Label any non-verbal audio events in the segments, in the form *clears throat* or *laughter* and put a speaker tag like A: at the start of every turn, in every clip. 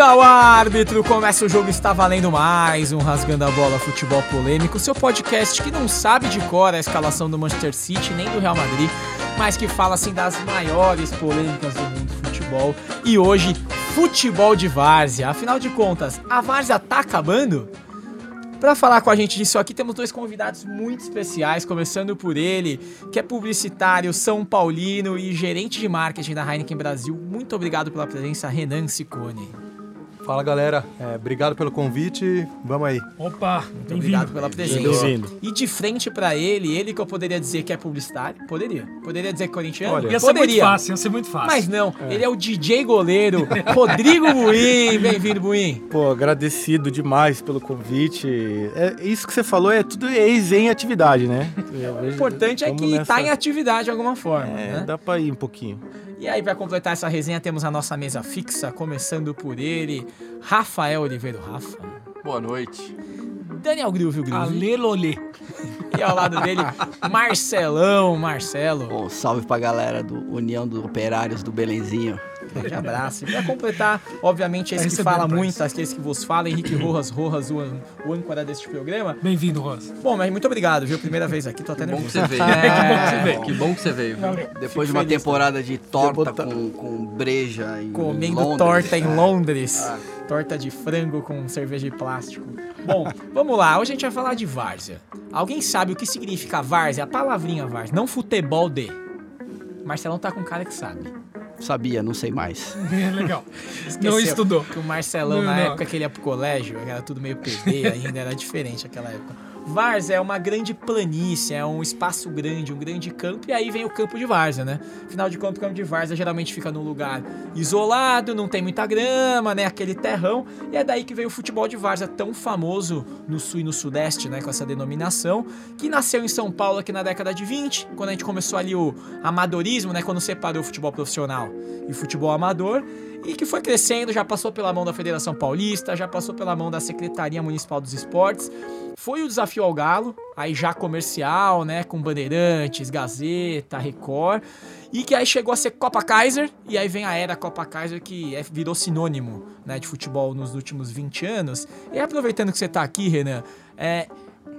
A: Apita o árbitro! Começa o jogo está valendo mais um Rasgando a Bola Futebol Polêmico, seu podcast que não sabe de cor a escalação do Manchester City nem do Real Madrid, mas que fala assim das maiores polêmicas do mundo do futebol. E hoje, futebol de várzea. Afinal de contas, a várzea tá acabando? Para falar com a gente disso aqui, temos dois convidados muito especiais, começando por ele, que é publicitário, São Paulino e gerente de marketing da Heineken Brasil. Muito obrigado pela presença, Renan Ciccone.
B: Fala galera, é, obrigado pelo convite, vamos aí.
C: Opa,
A: Muito obrigado pela presença.
B: Bem-vindo.
A: E de frente pra ele, ele que eu poderia dizer que é publicitário, poderia. Poderia dizer que é corintiano,
B: Olha,
C: Ia ser muito
A: poderia.
C: fácil, ia ser muito fácil.
A: Mas não, ele é o DJ goleiro, *laughs* Rodrigo Buim. Bem-vindo, Buim.
D: Pô, agradecido demais pelo convite. É, isso que você falou é tudo ex em atividade, né?
A: O importante é que tá em atividade de alguma forma.
D: É,
A: né?
D: dá pra ir um pouquinho.
A: E aí, pra completar essa resenha, temos a nossa mesa fixa, começando por ele, Rafael Oliveira Rafa.
E: Boa noite.
A: Daniel Grilvio Grilvio.
C: Alelolê. *laughs*
A: E ao lado dele, Marcelão Marcelo.
F: Bom, salve pra galera do União dos Operários do Belenzinho.
A: Grande abraço. E pra completar, obviamente, esse
C: Tá
A: que fala muito,
C: isso.
A: aquele que vos fala, Henrique Rojas Rojas, o, o âncora deste programa.
C: Bem-vindo, Rosa.
A: Bom, mas muito obrigado, viu? Primeira vez aqui, tô até
E: Que bom que
A: nervoso.
E: você veio. *laughs*
A: É,
E: Que bom que você veio.
F: Depois de uma
A: feliz,
F: temporada de torta
D: botar-
F: com, com breja em
A: Comendo
F: Londres.
A: torta em Londres.
F: Ah.
A: Torta de frango com cerveja de plástico. Bom, vamos lá. Hoje a gente vai falar de várzea. Alguém sabe o que significa várzea? A palavrinha várzea, não futebol de. Marcelão tá com cara que sabe.
F: Sabia, não sei mais. *laughs*
C: É legal.
A: Esqueceu
C: Não estudou.
A: Que o Marcelão,
C: Não,
A: na
C: não.
A: época que ele ia pro colégio, era tudo meio PB ainda, era diferente aquela época. Várzea é uma grande planície, é um espaço grande, um grande campo, e aí vem o campo de várzea, né? Afinal de contas, o campo de várzea geralmente fica num lugar isolado, não tem muita grama, né? Aquele terrão, e é daí que veio o futebol de várzea, tão famoso no sul e no sudeste, né? Com essa denominação, que nasceu em São Paulo aqui na década de 20, quando a gente começou ali o amadorismo, né? Quando separou o futebol profissional e futebol amador, e que foi crescendo, já passou pela mão da Federação Paulista, já passou pela mão da Secretaria Municipal dos Esportes. Foi o desafio ao Galo, aí já comercial, né, com Bandeirantes, Gazeta, Record, e que aí chegou a ser Copa Kaiser, e aí vem a era Copa Kaiser que é- virou sinônimo, né, de futebol nos últimos 20 anos. E aproveitando que você tá aqui, Renan, é,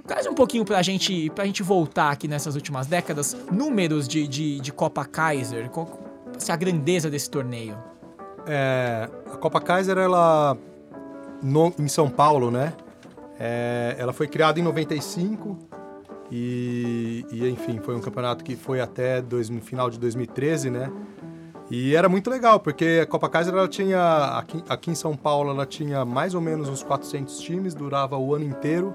A: Traz um pouquinho pra gente, pra gente voltar aqui nessas últimas décadas, números de, de, de Copa Kaiser, qual, a grandeza desse torneio.
B: É, a Copa Kaiser, ela no- em São Paulo, né? É, ela foi criada em 95 e, e, enfim, foi um campeonato que foi até dois, no final de 2013, né? E era muito legal, porque a Copa Kaiser, ela tinha, aqui, aqui em São Paulo, ela tinha mais ou menos uns 400 times, durava o ano inteiro,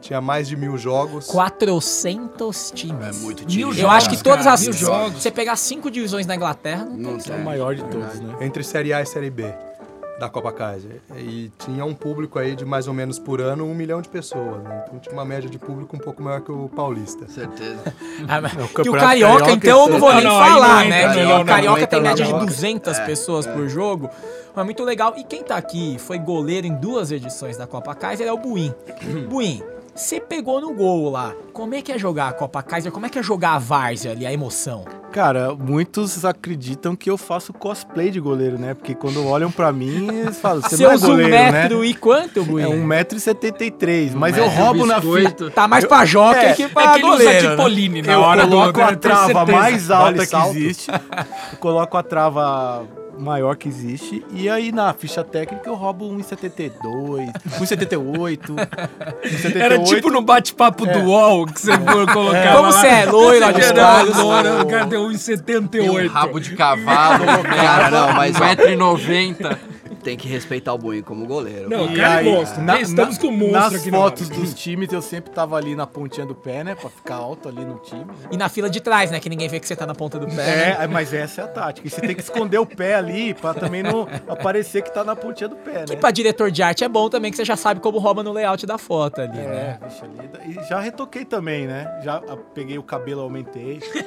B: tinha mais de mil jogos.
A: 400 times.
F: É muito
C: Mil
F: time.
A: Eu
C: jogos,
A: acho que todas
C: cara,
A: as.
C: mil jogos.
A: Você pegar cinco divisões na Inglaterra, não
F: Não
D: É
F: tem.
D: o maior de todos, né?
B: entre Série A e Série B da Copa Kaiser. E tinha um público aí de mais ou menos por ano um milhão de pessoas. Né? Então tinha uma média de público um pouco maior que o paulista.
F: Certeza. *laughs*
A: Ah, mas- e o Carioca,
D: carioca,
A: então, eu não vou
C: não,
A: nem
C: não,
A: falar,
C: não
A: né? que
C: não,
A: o
C: não,
A: Carioca
D: não
A: tem média de
D: não.
A: 200 pessoas por jogo. É muito legal. E quem tá aqui foi goleiro em duas edições da Copa Kaiser é o Buim. *clears throat* Buim, você pegou no gol lá. Como é que é jogar a Copa Kaiser? Como é que é jogar a Várzea ali, a emoção?
D: Cara, muitos acreditam que eu faço cosplay de goleiro, né? Porque quando olham pra mim, eles falam, você não é
A: Seus um
D: goleiro, né?
A: metro e quanto, Buim?
D: É 1,73m. Mas eu
E: Metro
D: roubo na
E: biscoito.
A: Tá mais pra jockey
D: É,
A: que
C: É
A: pra
C: que ele usa
A: goleiro. né?
C: de Pauline na
D: Eu
C: hora do
D: coloco a trava mais alta
B: Vale
D: que existe. Eu coloco a trava maior que existe. E aí na ficha técnica eu roubo 1,72, 1,78. 1,78.
C: Era tipo no bate-papo do UOL que você colocava
A: É. Como você é Carlos?
C: loiro, o cara deu
E: Tem um
C: 1,78.
E: rabo de cavalo, *laughs*
F: Cara, não, mas ó,
E: 1,90m.
F: Tem que respeitar o Buim como goleiro.
C: Não,
D: E
C: cara,
D: aí,
C: monstro.
D: na-
C: Estamos
D: na-
C: com um monstro
D: Nas
C: aqui na
D: fotos
C: hora.
D: dos times, eu sempre tava ali na pontinha do pé, né? Pra ficar alto ali no time. né?
A: E na fila de trás, né? Que ninguém vê que você tá na ponta do pé. né?
D: É, mas essa é a tática. E você tem que esconder o pé ali pra também não aparecer que tá na pontinha do pé,
A: Que
D: né?
A: pra diretor de arte é bom também, que você já sabe como rouba no layout da foto ali, né?
D: É, bicho, ali. E já retoquei também, né? Já ah, peguei o cabelo, aumentei. *laughs* que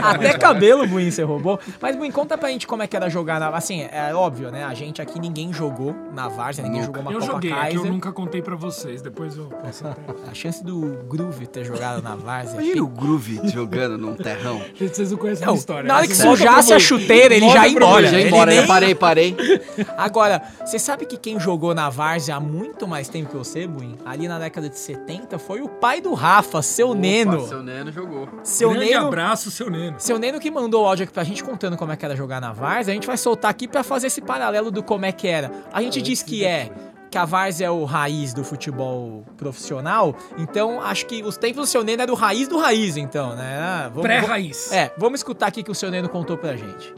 D: tá
A: Até cabelo, Buin, você roubou. Mas, Buin, conta pra gente como é que era jogar na... Assim, é óbvio, né? A gente aqui, ninguém jogou na Várzea, ninguém jogou uma
C: Eu
A: Copa
C: joguei, é que eu
A: Kaiser.
C: nunca contei pra vocês. Depois eu posso até...
A: A chance do Groove ter jogado na Várzea...
F: Imagina o Groove jogando num terrão. *laughs*
C: Gente, vocês não conhecem a
A: Não,
C: minha história.
A: na hora que sujasse a chuteira, ele já ia embora.
C: mim,
F: Já
A: Ele
F: embora,
A: nem-
F: já parei, parei. *laughs*
A: Agora, você sabe que quem jogou na Várzea há muito mais tempo que você, Buin? Ali na década de 70, foi o pai do Rafa, seu Neno.
E: Seu Neno jogou.
A: Seu
C: Grande
A: Neno...
C: abraço, seu Neno.
A: Seu Neno que mandou o áudio aqui pra gente contando como é que era jogar na Várzea, a gente vai soltar aqui pra fazer esse paralelo do como é que era. A gente diz que é que a Várzea é o raiz do futebol profissional, então acho que os tempos do seu Neno é do raiz do raiz, então, né? Ah, vamos-
C: Pré-raiz.
A: É, vamos escutar aqui que o seu Neno contou pra gente.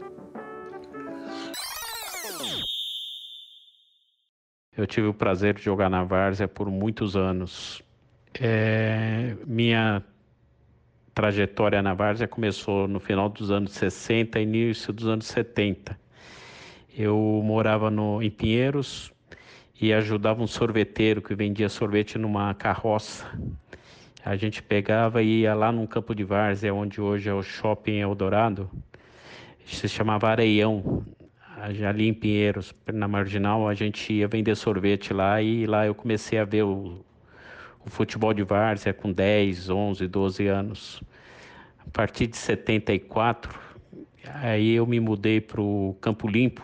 G: Eu tive o prazer de jogar na Várzea por muitos anos. É, minha trajetória na Várzea começou no final dos anos 60 e início dos anos 70. Eu morava no, em Pinheiros e ajudava um sorveteiro que vendia sorvete numa carroça. A gente pegava e ia lá num campo de Várzea, onde hoje é o Shopping Eldorado. Se chamava Areião, ali em Pinheiros, na Marginal, a gente ia vender sorvete lá e lá eu comecei a ver o, o futebol de várzea com 10, 11, 12 anos. A partir de 74, aí eu me mudei para o Campo Limpo,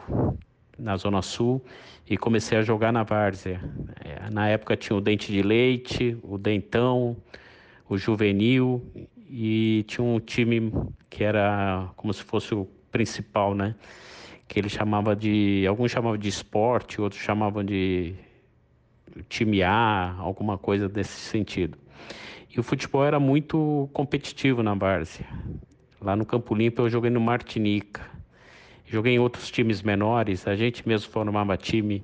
G: na Zona Sul, e comecei a jogar na várzea. É, Na época tinha o Dente de Leite, o Dentão, o Juvenil, e tinha um time que era como se fosse o principal, né? que ele chamava de. Alguns chamavam de esporte, outros chamavam de time A, alguma coisa desse sentido. E o futebol era muito competitivo na Várzea. Lá no Campo Limpo eu joguei no Martinica. Joguei em outros times menores, a gente mesmo formava time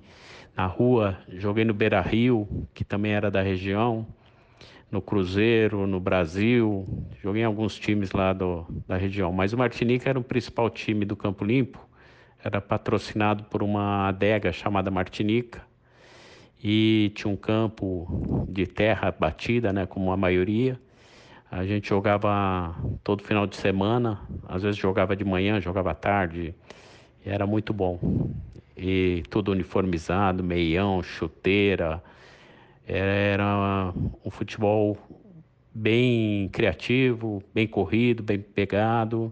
G: na rua. Joguei no Beira Rio, que também era da região, no Cruzeiro, no Brasil. Joguei em alguns times lá do, da região. Mas o Martinica era o principal time do Campo Limpo era patrocinado por uma adega chamada Martinica e tinha um campo de terra batida, né, como a maioria. A gente jogava todo final de semana, às vezes jogava de manhã, jogava à tarde, e era muito bom. E tudo uniformizado, meião, chuteira. Era um futebol bem criativo, bem corrido, bem pegado.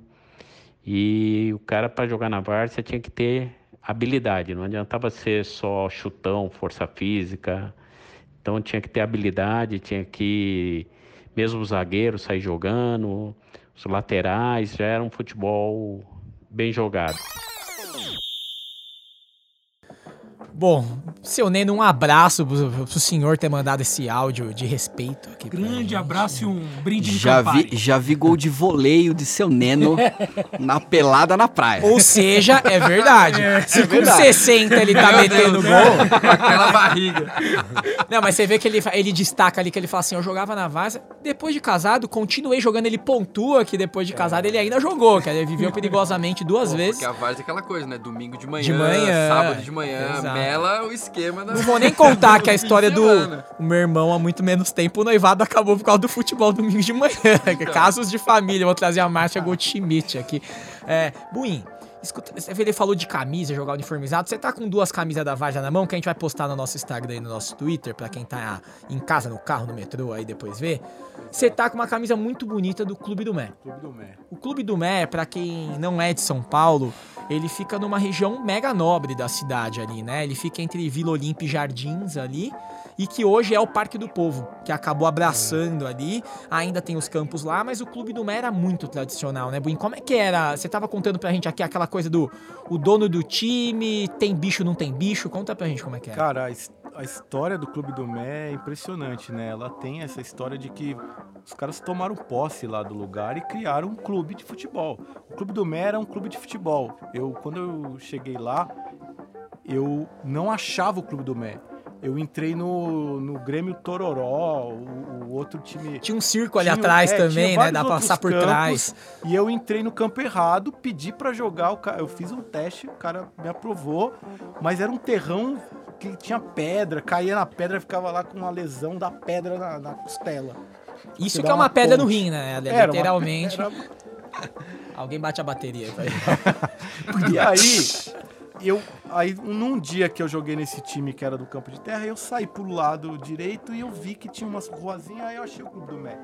G: E o cara, para jogar na várzea, tinha que ter habilidade, não adiantava ser só chutão, força física. Então tinha que ter habilidade, tinha que, mesmo os zagueiros sair jogando, os laterais, já era um futebol bem jogado.
A: Bom, seu Neno, um abraço pro, pro senhor ter mandado esse áudio de respeito aqui.
C: Grande abraço e um brinde de
F: Já
C: Campari.
F: vi, já vi gol de voleio de seu Neno *laughs* na pelada na praia.
A: Ou seja, é verdade. Se com
F: verdade.
A: 60 ele tá metendo gol.
E: Aquela barriga.
A: Não, mas você vê que ele, ele destaca ali que ele fala assim: eu jogava na Várzea, depois de casado, continuei jogando. Ele pontua que depois de casado ele ainda jogou, que ele viveu *laughs* perigosamente duas
E: Pô,
A: vezes.
E: Porque a Várzea é aquela coisa, né? Domingo de manhã,
A: De manhã,
E: sábado de manhã,
A: exato.
E: Mela o esquema da...
A: Não vou nem contar que a história do o meu irmão há muito menos tempo, o noivado acabou por causa do futebol domingo de manhã. *laughs* Casos de família, vou trazer a Márcia Goldschmidt aqui. É, Buim, escuta, ele falou de camisa, jogar uniformizado. Você tá com duas camisas da Varja na mão, que a gente vai postar no nosso Instagram e no nosso Twitter, pra quem tá em casa, no carro, no metrô, aí depois vê. Você tá com uma camisa muito bonita do Clube do Mé.
D: Clube do Mé.
A: O Clube do Mé, pra quem não é de São Paulo, ele fica numa região mega nobre da cidade ali, né? Ele fica entre Vila Olímpia e Jardins ali, e que hoje é o Parque do Povo, que acabou abraçando ali. Ainda tem os campos lá, mas o Clube do Mé era muito tradicional, né, Buim? Como é que era? Você tava contando pra gente aqui aquela coisa do o dono do time, tem bicho, não tem bicho? Conta pra gente como é que é.
D: Cara, a, his- a história do Clube do Mé é impressionante, né? Ela tem essa história de que os caras tomaram posse lá do lugar e criaram um clube de futebol. O Clube do Mé era um clube de futebol. Eu, quando eu cheguei lá, eu não achava o Clube do Mé. Eu entrei no, no Grêmio Tororó, o, o outro time.
A: Tinha um circo ali
D: Tinha-
A: atrás
D: é,
A: também, né? Dá pra passar por
D: campos,
A: trás.
D: E eu entrei no campo errado, pedi pra jogar, o eu fiz um teste, o cara me aprovou, mas era um terrão que tinha pedra, caía na pedra, ficava lá com uma lesão da pedra na, na costela.
A: Isso que é uma
D: uma
A: pedra no
D: ponte.
A: rim, né?
D: Era
A: literalmente.
D: era- *laughs*
A: Alguém bate a bateria. *laughs*
D: E aí, eu, aí, num dia que eu joguei nesse time que era do campo de terra, eu saí pro lado direito e eu vi que tinha umas ruazinhas, aí eu achei o Clube do Mé.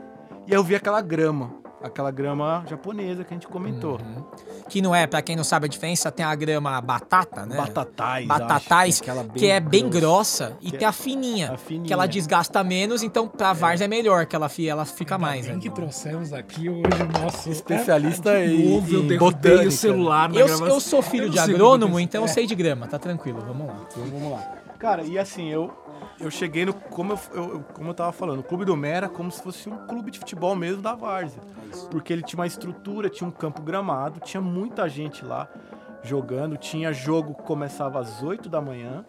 D: E eu vi aquela grama, aquela grama japonesa que a gente comentou.
A: Que não é, pra quem não sabe a diferença, tem a grama batata, né?
D: Batatais,
A: Batatais,
D: acho, aquela
A: que é bem
D: grossa.
A: grossa, e
D: Que
A: tem a fininha,
D: a fininha.
A: que ela desgasta menos, então pra Vars é melhor, que ela, fi- ela fica mais.
C: Tem
A: né?
C: que trouxemos aqui hoje o nosso
D: Especialista
C: É,
D: em-
C: novo, eu
D: em botânica.
C: o celular na
A: Eu,
C: gravação.
A: eu sou filho
C: Eu
A: de
C: que
A: agrônomo, então eu sei de grama, tá tranquilo, vamos lá.
D: Então vamos lá. Cara, e assim, eu, eu cheguei no. Como eu, eu- como eu tava falando, o Clube do Mé era como se fosse um clube de futebol mesmo da Várzea. Porque ele tinha uma estrutura, tinha um campo gramado, tinha muita gente lá jogando. Tinha jogo que começava às 8 da manhã.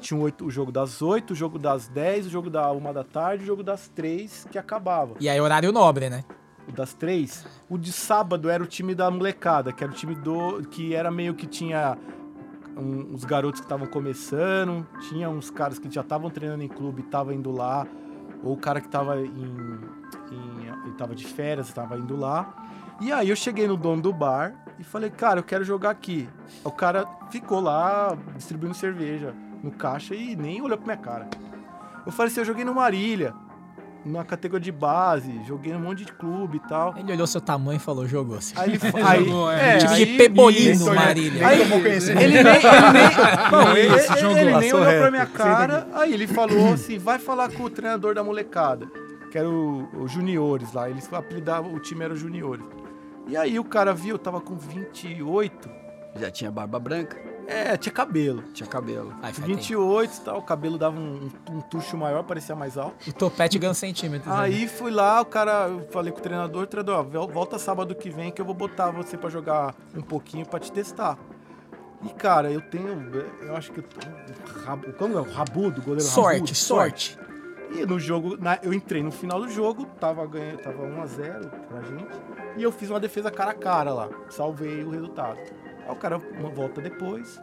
D: Tinha oito- o jogo das 8, o jogo das 10, o jogo da 1 da tarde, o jogo das 3 que acabava.
A: E aí, horário nobre, né?
D: O das três. O de sábado era o time da molecada, que era o time do. que era meio que tinha um- uns garotos que estavam começando, tinha uns caras que já estavam treinando em clube estavam indo lá, ou o cara que tava em. em tava de férias, tava indo lá. E aí eu cheguei no dono do bar e falei, cara, eu quero jogar aqui. O cara ficou lá distribuindo cerveja no caixa e nem olhou pra minha cara. Eu falei assim, eu joguei no Marília, na categoria de base, joguei num monte de clube e tal.
A: Ele olhou seu tamanho e falou, jogou. assim.
D: Aí ele *laughs* aí,
C: Jogou, é.
A: Time de
D: aí-
A: Pebolino,
D: isso, né?
A: Marília.
D: Aí,
B: conhecimento.
D: ele nem, ele nem, *laughs* não, ele, ele-
C: jogou.
D: ele nem olhou pra minha cara. Aí ele falou assim: vai falar com o treinador da molecada, que era o, o Juniores lá. Eles apelidavam, o time era o Juniores. E aí o cara viu, eu tava com 28.
F: Já tinha barba branca,
D: É, tinha cabelo.
F: tinha cabelo.
A: Ai, faz
D: 28 e tal, o cabelo dava um, um tucho maior, parecia mais alto.
A: O topete ganha centímetros. né?
D: Aí fui lá, o cara, eu falei com o treinador, treinador, ó, vol- volta sábado que vem que eu vou botar você pra jogar um pouquinho pra te testar. E cara, eu tenho, eu acho que eu tenho como é o rabudo, goleiro
A: Sorte,
D: rabudo,
A: sorte.
D: E no jogo, na- eu entrei no final do jogo, tava ganhando, tava 1 a 0 pra gente, e eu fiz uma defesa cara a cara lá, salvei o resultado. Aí o cara uma volta depois,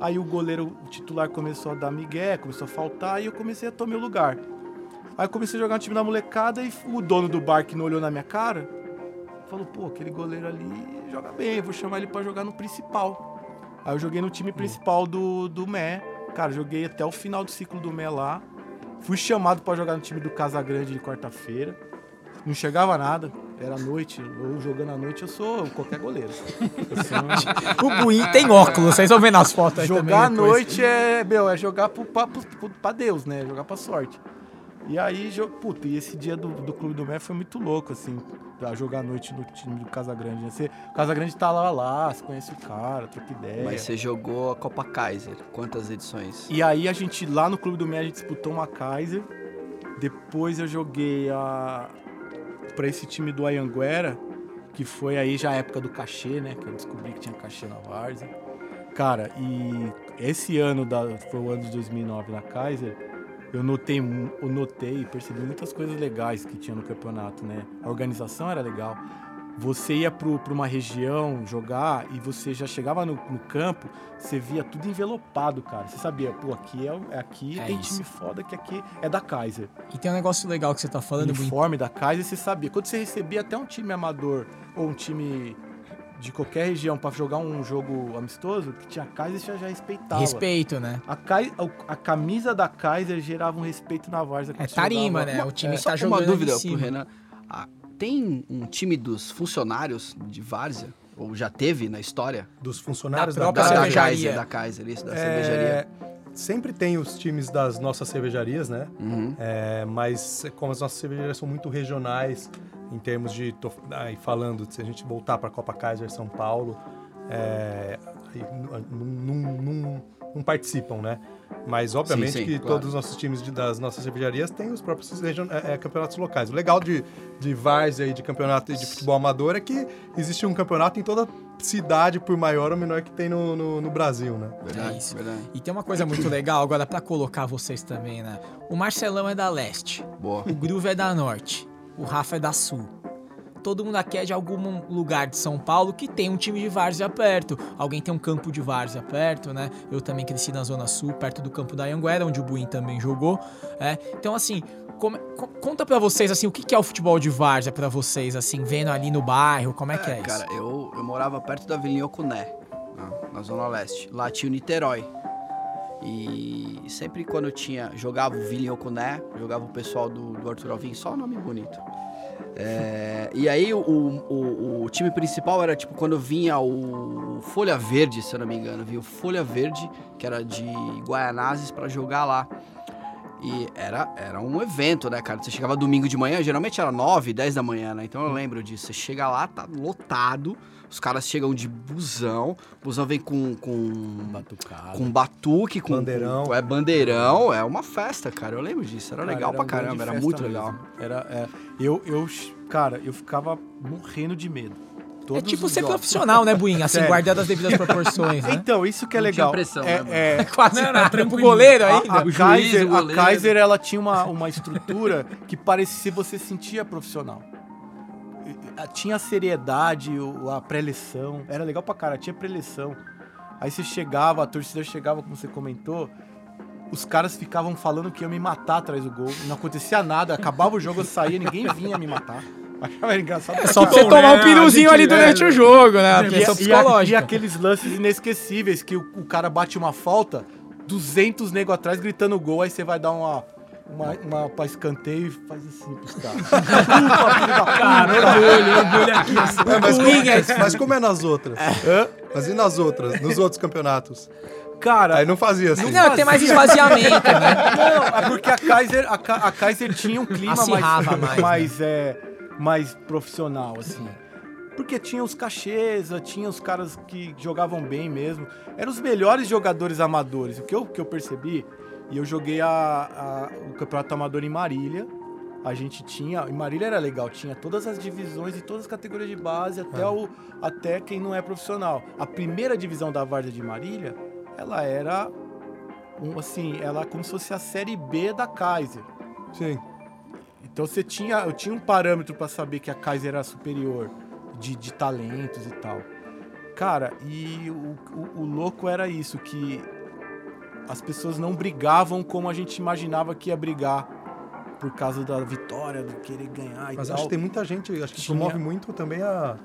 D: aí o goleiro o titular começou a dar migué, começou a faltar e eu comecei a tomar meu lugar. Aí eu comecei a jogar no time da molecada e o dono do bar que não olhou na minha cara, falou, pô, aquele goleiro ali joga bem, vou chamar ele pra jogar no principal. Aí eu joguei no time principal do, do Mé. Cara, joguei até o final do ciclo do Mé lá. Fui chamado pra jogar no time do Casagrande de quarta-feira. Não chegava nada, era noite. Eu jogando à noite, eu sou qualquer goleiro. Sou
A: O Buim tem óculos, vocês vão ver nas fotos aí
D: jogar à noite é, meu, é jogar pro, pra, pro- pra Deus, né? Jogar pra sorte. E aí, puta, e esse dia do, do Clube do Mé foi muito louco, assim, pra jogar à noite no time do Casagrande. Né? Você, o Casagrande tá lá, lá, você conhece o cara, troca ideia.
F: Mas você jogou a Copa Kaiser. Quantas edições?
D: E aí a gente, lá no Clube do Mé, a gente disputou uma Kaiser. Depois eu joguei a pra esse time do Ayanguera, que foi aí já a época do cachê, né? Que eu descobri que tinha cachê na Várzea. Cara, e esse ano, da, foi o ano de 2009 na Kaiser, eu notei, eu notei e percebi muitas coisas legais que tinha no campeonato, né? A organização era legal. Você ia para uma região jogar e você já chegava no, no campo, você via tudo envelopado, cara. Você sabia, pô, aqui é, é aqui,
A: É
D: tem
A: isso.
D: time foda que aqui é da Kaiser.
A: E tem um negócio legal que você tá falando,
D: uniforme da Kaiser, você sabia. Quando você recebia até um time amador ou um time de qualquer região para jogar um jogo amistoso, que tinha Kaiser, você já respeitava.
A: Respeito, né?
D: A, Kai- a- a camisa da Kaiser gerava um respeito na Várzea.
A: É tarima,
D: jogava.
A: né? O time
D: É.
A: tá
F: Só
A: jogando
F: uma dúvida
A: em
F: pro. Renan. Ah, tem um time dos funcionários de Várzea? Ou já teve na história?
B: Dos funcionários
A: Da
B: da,
A: própria
F: da,
B: Kaiser.
F: da
A: cervejaria.
F: Kaiser, da Kaiser, isso, da
B: É,
F: cervejaria.
B: Sempre tem os times das nossas cervejarias, né?
F: Uhum.
B: É, mas como as nossas cervejarias são muito regionais, em termos de. Tô, aí falando, se a gente voltar para a Copa Kaiser São Paulo, é, aí, num, num- num- não participam, né? Mas, obviamente,
F: sim,
B: que
F: claro.
B: todos os nossos times de- das nossas cervejarias têm os próprios region- é, é, campeonatos locais. O legal de, de várzea e de campeonato de futebol amador é que existe um campeonato em toda cidade, por maior ou menor que tem no, no, no Brasil, né?
F: Verdade,
A: É isso.
F: verdade.
A: E tem uma coisa muito *coughs* legal agora pra colocar vocês também, né? O Marcelão é da leste,
F: Boa.
A: o Groove é da norte, o Rafa é da sul. Todo mundo aqui é de algum lugar de São Paulo que tem um time de várzea perto. Alguém tem um campo de várzea perto, né? Eu também cresci na Zona Sul, perto do campo da Anguera, onde o Buim também jogou. é. Então, assim, como- co- conta pra vocês, assim, o que que é o futebol de várzea pra vocês, assim, vendo ali no bairro, como é que é, isso?
F: Cara, eu, eu morava perto da Vila Ocuné, na, na Zona Leste. Lá tinha o Niterói. E sempre quando eu tinha. Jogava o Vila Ocuné, jogava o pessoal do, do Arthur Alvim, só nome bonito. É, e aí o, o, o time principal era tipo quando vinha o Folha Verde, se eu não me engano, vinha o Folha Verde, que era de Guaianazes, pra jogar lá. E era, era um evento, né, cara? Você chegava domingo de manhã, geralmente era 9, 10 da manhã, né? Então eu lembro disso. Você chega lá, tá lotado, os caras chegam de busão, o busão vem com. com com batuque, com
B: Bandeirão.
F: com- é bandeirão, é uma festa, cara. Eu lembro disso, era
D: Cara,
F: legal pra
D: um grande
F: caramba, era muito
D: mesmo.
F: legal.
D: Era, é, eu, eu, cara, eu ficava morrendo de medo.
A: É
D: Todos
A: tipo
D: os
A: ser
D: jogos.
A: profissional, né, Buim? Assim,
D: Sério. *laughs*
A: guardando as devidas proporções, né?
D: Então, isso que é
E: Não tinha
D: legal.
E: pressão,
D: é,
E: né,
D: é, *laughs*
A: Quase
C: Não,
A: nada.
C: era tranquilo.
A: goleiro
D: a,
A: ainda.
D: a
E: O juiz,
D: Kaiser,
E: o
D: a
E: goleiro.
D: Kaiser, ela tinha uma, uma estrutura que parecia você sentia profissional. E- Tinha a seriedade, o- a pré-eleição. Era legal pra cara, tinha pré-eleição. Aí você chegava, a torcida chegava, como você comentou, os caras ficavam falando que iam me matar atrás do gol. Não acontecia nada, acabava o jogo, eu saía, ninguém vinha me matar. Achava engraçado.
A: É só pra você
C: bom,
A: tomar
C: né?
A: um piruzinho ali durante
C: é,
A: o jogo, né? A
D: E,
A: questão
D: e, e
A: psicológica.
D: aqueles lances inesquecíveis que o, o cara bate uma falta, 200 nego atrás gritando gol, aí você vai dar uma, uma, uma pra escanteio e faz assim pros caras.
C: Cara, orgulho, orgulho aqui. assim.
B: É, mas,
A: Buim é-
B: como, mas como é nas outras?
D: Hã?
B: Mas e nas outras? Nos outros campeonatos?
D: Cara,
B: Aí não fazia assim.
A: Não, tem mais esvaziamento, né?
D: não, é porque a Kaiser, a, Ka- a Kaiser tinha um clima
A: Acirrava
D: mais,
A: mais,
D: mais, é, mais profissional, assim. Porque tinha os cachês, tinha os caras que jogavam bem mesmo. Eram os melhores jogadores amadores. O que eu, que eu percebi, e eu joguei a, a- o campeonato amador em Marília. A gente tinha. Em Marília era legal, tinha todas as divisões e todas as categorias de base, até, o, até quem não é profissional. A primeira divisão da Várzea de Marília, ela era. Um, assim, ela é como se fosse a série B da Kaiser.
B: Sim.
D: Então você tinha, eu tinha um parâmetro pra saber que a Kaiser era superior de, de talentos e tal. Cara, e o, o, o louco era isso, que as pessoas não brigavam como a gente imaginava que ia brigar por causa da vitória, do querer ganhar e
B: Mas
D: tal.
B: acho que tem muita gente, acho que
D: Tinha-
B: promove muito também a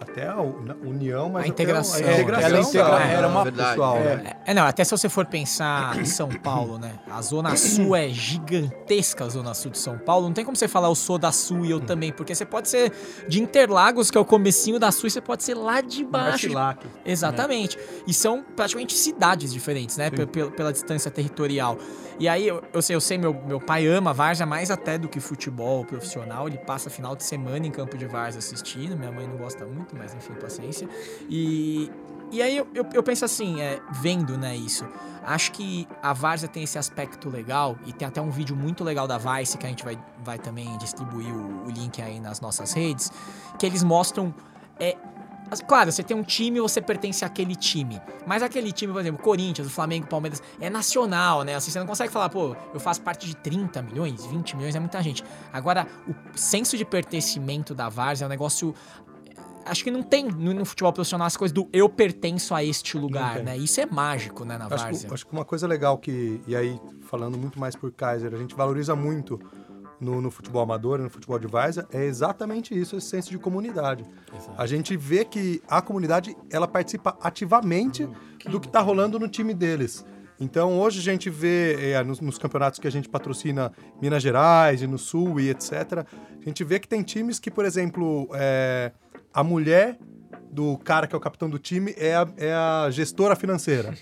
B: até a união, mas
A: A
B: até
A: integração.
B: a
A: É,
B: integração.
D: ela integra-
B: da-
D: era uma-
F: verdade,
B: pessoal,
D: é.
B: né?
A: É, não, até se você for pensar em São Paulo, né? A Zona Sul é gigantesca, a Zona Sul de São Paulo. Não tem como você falar eu sou da Sul e eu também, porque você pode ser de Interlagos, que é o comecinho da Sul, e você pode ser lá de baixo.
B: Marcilac.
A: Exatamente. E são praticamente cidades diferentes, né? Pe- Pela, pela distância territorial. E aí, eu, eu sei, eu sei, meu, meu pai ama Várzea mais até do que futebol profissional. Ele passa final de semana em campo de Várzea assistindo. Minha mãe não gosta muito, mas enfim, paciência. E, e aí eu, eu, eu penso assim, é, vendo né, isso. Acho que a Várzea tem esse aspecto legal. E tem até um vídeo muito legal da Vice que a gente vai, vai também distribuir o, o link aí nas nossas redes. Que eles mostram é, Claro, você tem um time, você pertence àquele time. Mas aquele time, por exemplo, Corinthians, Flamengo, Palmeiras, é nacional, né? Assim, você não consegue falar, pô, eu faço parte de 30 milhões, 20 milhões, é muita gente. Agora, o senso de pertencimento da Várzea é um negócio. Acho que não tem no, no futebol profissional as coisas do eu pertenço a este lugar, né? Isso é mágico, né, na
B: Acho
A: Várzea.
B: que, acho que uma coisa legal que, e aí falando muito mais por Kaiser, a gente valoriza muito no, no futebol amador e no futebol de Várzea, é exatamente isso, esse senso de comunidade. A gente vê que a comunidade, ela participa ativamente do que está rolando no time deles. Então, hoje a gente vê eh, nos, nos campeonatos que a gente patrocina Minas Gerais e no Sul e etc., a gente vê que tem times que, por exemplo, eh, a mulher do cara que é o capitão do time é a, é a gestora financeira.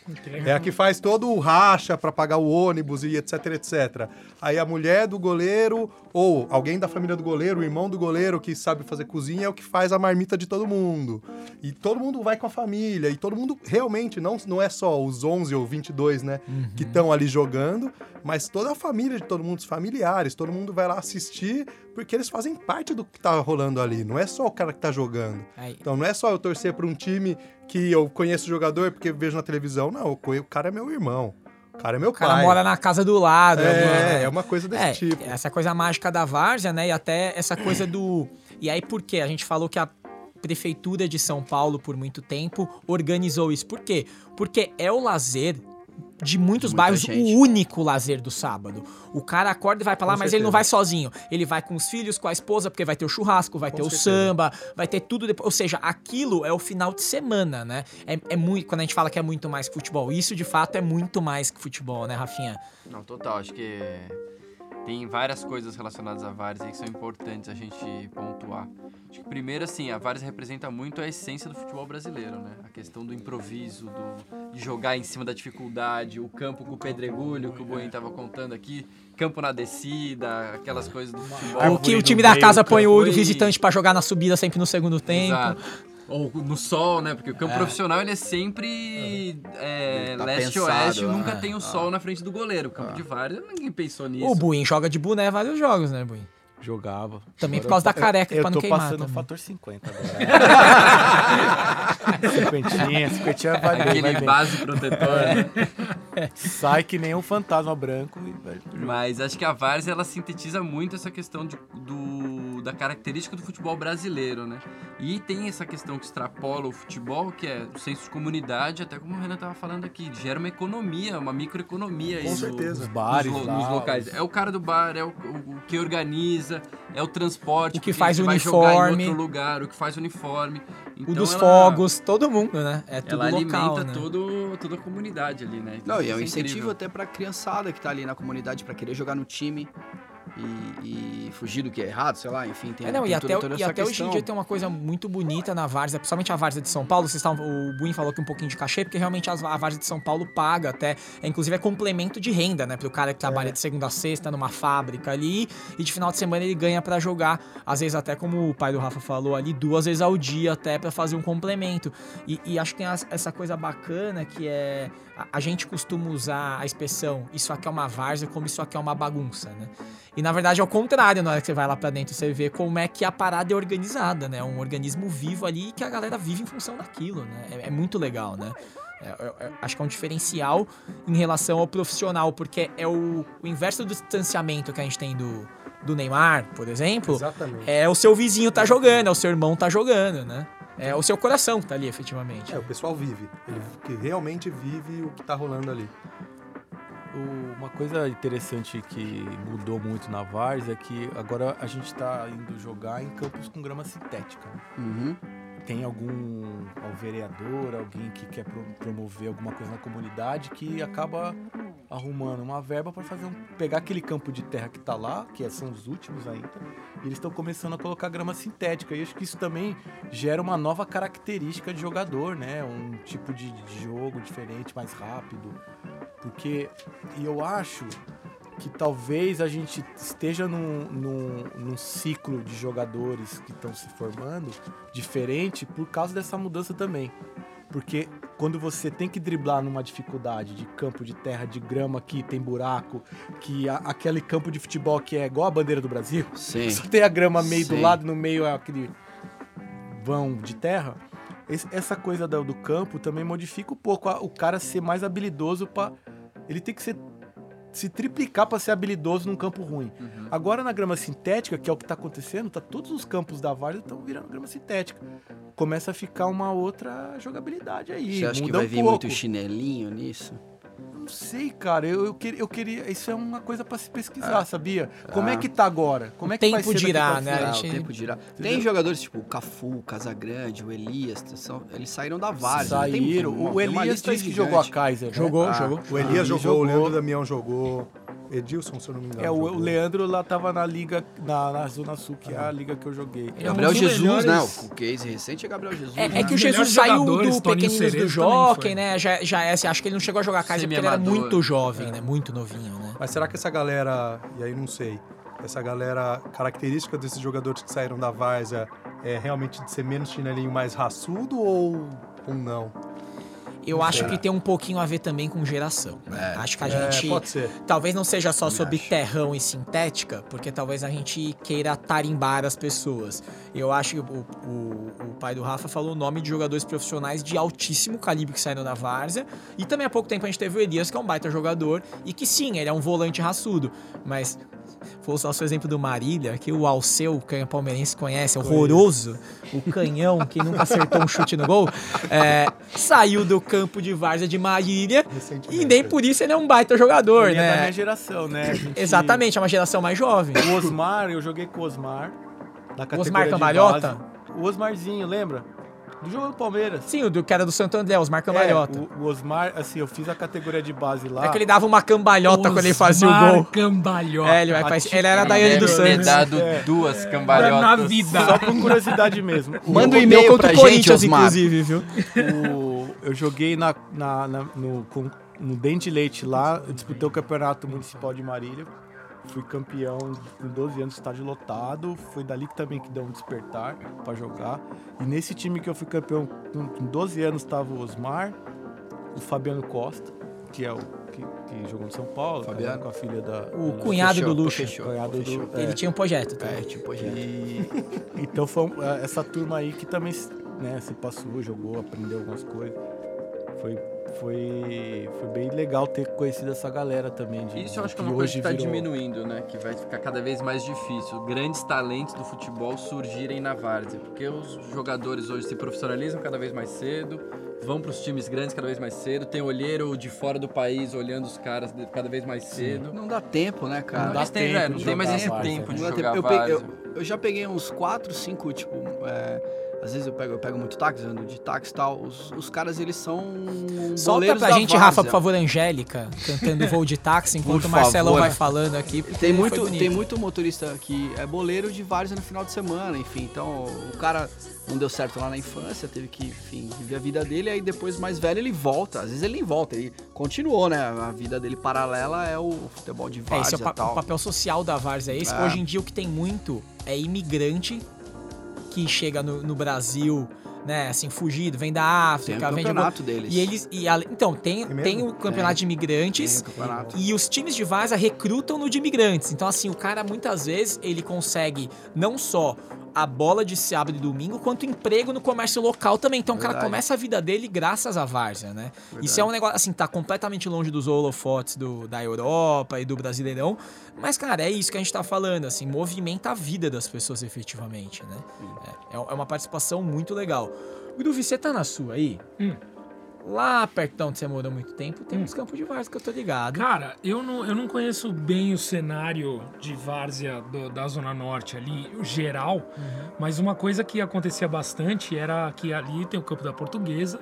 B: É a que faz todo o racha para pagar o ônibus e etc, etc. Aí a mulher do goleiro ou alguém da família do goleiro, o irmão do goleiro que sabe fazer cozinha é o que faz a marmita de todo mundo. E todo mundo vai com a família e todo mundo realmente não, não é só os 11 ou 22, né, que estão ali jogando, mas toda a família de todo mundo, os familiares, todo mundo vai lá assistir porque eles fazem parte do que tá rolando ali. Não é só o cara que tá jogando.
A: Aí,
B: Então não é só eu torcer para um time que eu conheço o jogador porque vejo na televisão. Não, o cara é meu irmão. O cara é meu
A: o cara
B: pai.
A: mora na casa do lado.
B: É,
A: é,
B: é uma coisa desse
A: É,
B: tipo.
A: essa coisa mágica da várzea, né? E até essa coisa do. E aí, por quê? A gente falou que a prefeitura de São Paulo, por muito tempo, organizou isso. Por quê? Porque é o lazer de muitos
F: Muita
A: bairros,
F: gente.
A: o único lazer do sábado. O cara acorda e vai pra lá,
B: Com
A: mas ele não
B: certeza.
A: vai sozinho. Ele vai com os filhos, com a esposa, porque vai ter o churrasco, vai
B: Com
A: ter o
B: certeza.
A: samba, vai ter tudo depois. Ou seja, aquilo é o final de semana, né? É, é muito. Quando a gente fala que é muito mais que futebol, isso de fato é muito mais que futebol, né, Rafinha?
E: Não, total. Acho que tem várias coisas relacionadas à Várzea que são importantes a gente pontuar. Acho que primeiro, assim, a Várzea representa muito a essência do futebol brasileiro, né? A questão do improviso, do, de jogar em cima da dificuldade, o campo com o pedregulho que o Boen tava contando aqui, campo na descida, aquelas coisas do futebol.
A: O que o time da casa põe o visitante pra jogar na subida sempre no segundo tempo.
E: Exato. Ou no sol, né? Porque o campo
F: É.
E: profissional ele é sempre é,
F: Tá
E: leste-oeste,
F: pensado,
E: nunca
F: né?
E: tem o sol na frente do goleiro. O campo de várzea, ninguém pensou nisso.
A: O Buin joga de boné vários jogos, né, Buin?
D: Jogava.
A: Também por causa da
D: eu-
A: careca,
D: eu,
A: pra não
D: tô
A: queimar
D: passando o fator 50 agora. *laughs* cinquentinha, cinquentinha vai bem, vai
E: Aquele
D: bem.
E: base protetor, né?
D: Sai que nem um fantasma branco.
E: Mas acho que a Várzea ela sintetiza muito essa questão de- do, da característica do futebol brasileiro, né? E tem essa questão que extrapola o futebol, que é o senso de comunidade, até como o Renan tava falando aqui, gera uma economia, uma microeconomia aí
B: Com
E: no-
B: certeza.
D: Os bares
E: nos,
D: lá,
E: nos locais.
D: os-
E: É o cara do bar, é o, o- o que organiza, é o transporte,
A: O que faz o
E: vai jogar em
A: uniforme.
E: outro lugar, o que faz o uniforme.
A: O
E: Então
A: dos
E: ela-
A: fogos, todo mundo, né? É tudo
E: Ela
A: local,
E: alimenta
A: né?
E: todo, toda a comunidade ali, né? Então
F: Não, e é um
E: isso
F: incentivo
E: incrível.
F: até pra criançada que tá ali na comunidade pra querer jogar no time e, e fugir do que é errado, sei lá, enfim, tem,
A: É, não,
F: tem
A: e
F: toda-
A: até,
F: toda
A: e até hoje em dia tem uma coisa muito bonita na Várzea, principalmente a Várzea de São Paulo. Vocês estavam, o Buin falou que um pouquinho de cachê, porque realmente as- a Várzea de São Paulo paga até, é, inclusive é complemento de renda, né? Pro cara que trabalha de segunda a sexta numa fábrica ali e de final de semana ele ganha pra jogar, às vezes até como o pai do Rafa falou ali, duas vezes ao dia até pra fazer um complemento. E, e acho que tem essa coisa bacana que é a, a gente costuma usar a expressão isso aqui é uma várzea como isso aqui é uma bagunça, né? E na verdade é o contrário, na hora que você vai lá pra dentro, você vê como é que a parada é organizada, né? Um organismo vivo ali que a galera vive em função daquilo, né? É, é muito legal, né? É- é- é- acho que é um diferencial em relação ao profissional, porque é o, o inverso do distanciamento que a gente tem do, do Neymar, por exemplo.
B: Exatamente.
A: É o seu vizinho tá jogando, é o seu irmão tá jogando, né? É o seu coração que tá ali, efetivamente.
B: É, o pessoal vive. Ele que realmente vive o que tá rolando ali.
D: Uma coisa interessante que mudou muito na Vars é que agora a gente tá indo jogar em campos com grama sintética. né?
F: Uhum.
D: Tem algum algum vereador, alguém que quer pro- promover alguma coisa na comunidade que acaba arrumando uma verba para fazer um, pegar aquele campo de terra que tá lá, que é- são os últimos ainda, e eles estão começando a colocar grama sintética. E acho que isso também gera uma nova característica de jogador, né? Um tipo de, de jogo diferente, mais rápido. Porque e eu acho que talvez a gente esteja num, num, num ciclo de jogadores que estão se formando diferente por causa dessa mudança também. Porque quando você tem que driblar numa dificuldade de campo de terra, de grama que tem buraco, que a- aquele campo de futebol que é igual a bandeira do Brasil,
F: Sim. *laughs*
D: só tem a grama meio do
F: Sim.
D: lado, no meio é aquele vão de terra. Esse- essa coisa do, do campo também modifica um pouco a- o cara ser mais habilidoso para ele tem que ser se triplicar para ser habilidoso num campo ruim.
E: Uhum.
D: Agora na grama sintética, que é o que tá acontecendo, tá todos os campos da Várzea estão virando grama sintética. Começa a ficar uma outra jogabilidade aí.
F: Você acha que
D: muda
F: vai
D: um
F: vir
D: pouco.
F: muito chinelinho nisso?
D: Sei, cara. Eu, eu, queria, eu queria. Isso é uma coisa pra se pesquisar,
F: Ah.
D: sabia? Como é
F: Ah.
D: que tá agora? Como
A: O
D: é que vai
A: tempo
D: ser daqui
A: dirá, né?
F: Ah,
A: gente-
F: o tempo dirá. Tem jogadores tipo o Cafu, o Casagrande, o Elias, são- eles saíram da Várzea. né?
D: Saíram.
F: Tem,
D: o
F: tem uma
D: Elias
F: lista
D: disse que jogou a. Kaiser. né?
A: Jogou,
F: Ah,
A: jogou.
B: O Elias jogou, o
D: jogou.
B: Leandro Damião jogou. Edilson, se eu não me engano.
D: É, o, o. Leandro lá tava na liga, na, na Zona Sul, que é a liga que eu joguei.
A: É um
F: Gabriel Jesus,
C: melhores-
F: né? O case recente é Gabriel Jesus.
A: É,
F: né?
A: é que o Jesus saiu do Pequeninos do Jockey, né? Já, já é assim, acho que ele não chegou a jogar Kaiser porque ele era muito jovem, né? Muito novinho, né?
B: Mas será que essa galera, e aí não sei, essa galera, característica desses jogadores que saíram da Várzea é realmente de ser menos chinelinho, mais raçudo ou, ou não?
A: Eu acho que tem um pouquinho a ver também com geração. né? Acho que a
B: É,
A: gente.
B: pode ser.
A: Talvez não seja só
F: Também
A: sobre
F: acho.
A: terrão e sintética, porque talvez a gente queira tarimbar as pessoas. Eu acho que o, o, o pai do Rafa falou o nome de jogadores profissionais de altíssimo calibre que saíram da Várzea. E também há pouco tempo a gente teve o Elias, que é um baita jogador, e que sim, ele é um volante raçudo. Mas vou usar o seu exemplo do Marília, que o Alceu, que é palmeirense, conhece, é horroroso. O canhão, que nunca acertou um chute no gol, é, saiu do campo de Várzea de Marília. E nem por isso ele é um baita jogador,
D: Ele é da
A: né?
D: minha geração, né? Gente-
A: Exatamente, é uma geração mais jovem.
D: O Osmar, eu joguei com o Osmar. Da categoria
A: Osmar
D: de
A: Cambalhota?
D: O Osmarzinho, lembra? Do jogo do Palmeiras.
A: Sim, o do, que era do Santo André, Osmar Cambalhota.
D: É, o, o Osmar, assim, eu fiz a categoria de base lá.
A: É que ele dava uma cambalhota quando ele fazia o
C: Osmar
A: gol.
C: Cambalhota.
A: É, ele, vai, ele era da
E: Ele
A: Daiane dos
E: ter
A: Santos.
E: dado
D: É.
E: duas
C: na
E: cambalhotas.
C: vida.
D: Só por curiosidade mesmo. *laughs*
F: Manda um e-mail
A: contra o
F: gente,
A: Corinthians,
F: Osmar.
A: inclusive, viu?
D: o- eu joguei na, na- na- no, com- no Dente Leite lá, eu disputei o campeonato municipal de Marília. Fui campeão com 12 anos, estádio lotado. Foi dali que também que deu um despertar pra jogar. E nesse time que eu fui campeão com com 12 anos estava o Osmar, o Fabiano Costa, que é o que, que jogou no São Paulo,
F: Fabiano.
D: com a filha da.
A: O
D: da-
A: cunhado
F: Fechou,
A: do Luxo.
F: fechou,
D: Cunhado do-
F: fechou.
D: É.
A: Ele tinha um projeto também.
F: É, tipo, já.
D: E, *laughs* então foi um- é, essa turma aí que também né, se passou, jogou, aprendeu algumas coisas. Foi, foi, foi bem legal ter conhecido essa galera também. De,
E: Isso eu acho que é uma coisa
D: hoje
E: que tá
D: virou-
E: diminuindo, né? Que vai ficar cada vez mais difícil. Grandes talentos do futebol surgirem na várzea. Porque os jogadores hoje se profissionalizam cada vez mais cedo, vão para os times grandes cada vez mais cedo, tem olheiro de fora do país olhando os caras cada vez mais cedo.
F: Não dá tempo, né, cara?
D: Não dá
E: Mas tem,
D: tempo
E: é, não
D: de
E: tem mais esse
D: várzea,
E: tempo
D: né?
E: de
F: Não
E: jogar
F: tempo. Eu, peguei- eu, eu já peguei uns 4, 5, tipo, é, às vezes eu pego, eu pego muito táxi, ando de táxi e tal. Os, os caras, eles são
A: Solta pra gente,
F: várzea.
A: Rafa, por favor, Angélica, cantando voo de táxi, enquanto o Marcelão
F: favor.
A: vai falando aqui.
F: Tem muito, tem muito motorista que é boleiro de várzea no final de semana, enfim. Então, o cara não deu certo lá na infância, teve que, enfim, viver a vida dele, aí depois mais velho ele volta. Às vezes ele nem volta, ele continuou, né? A vida dele paralela é o futebol de
A: É, esse
F: várzea
A: é o, pa-
F: tal.
A: o papel social da Várzea. é Esse.
F: É.
A: Hoje em dia o que tem muito é imigrante que chega no, no Brasil, né, assim, fugido, vem da
F: Tem
A: África,
F: o
A: vem de...
F: campeonato deles.
A: E eles. E, ale- então, tem,
B: mesmo?
A: tem o campeonato de imigrantes.
F: Tem o campeonato.
A: E os times de Vaza recrutam no de imigrantes. Então, assim, o cara muitas vezes ele consegue não só a bola de sábado e domingo, quanto emprego no comércio local também. Então, o cara
F: Verdade.
A: começa a vida dele graças à Várzea, né? Isso é um negócio, assim, tá completamente longe dos holofotes do, da Europa e do Brasileirão. Mas, cara, é isso que a gente tá falando, assim, movimenta a vida das pessoas efetivamente, né? É, é uma participação muito legal. Groove, você tá na sua aí?
C: Hum.
A: Lá perto de onde você morou muito tempo, tem uns campos de várzea que eu tô ligado.
C: Cara, eu não, eu não conheço bem o cenário de várzea do- da Zona Norte ali, geral, mas uma coisa que acontecia bastante era que ali tem o campo da Portuguesa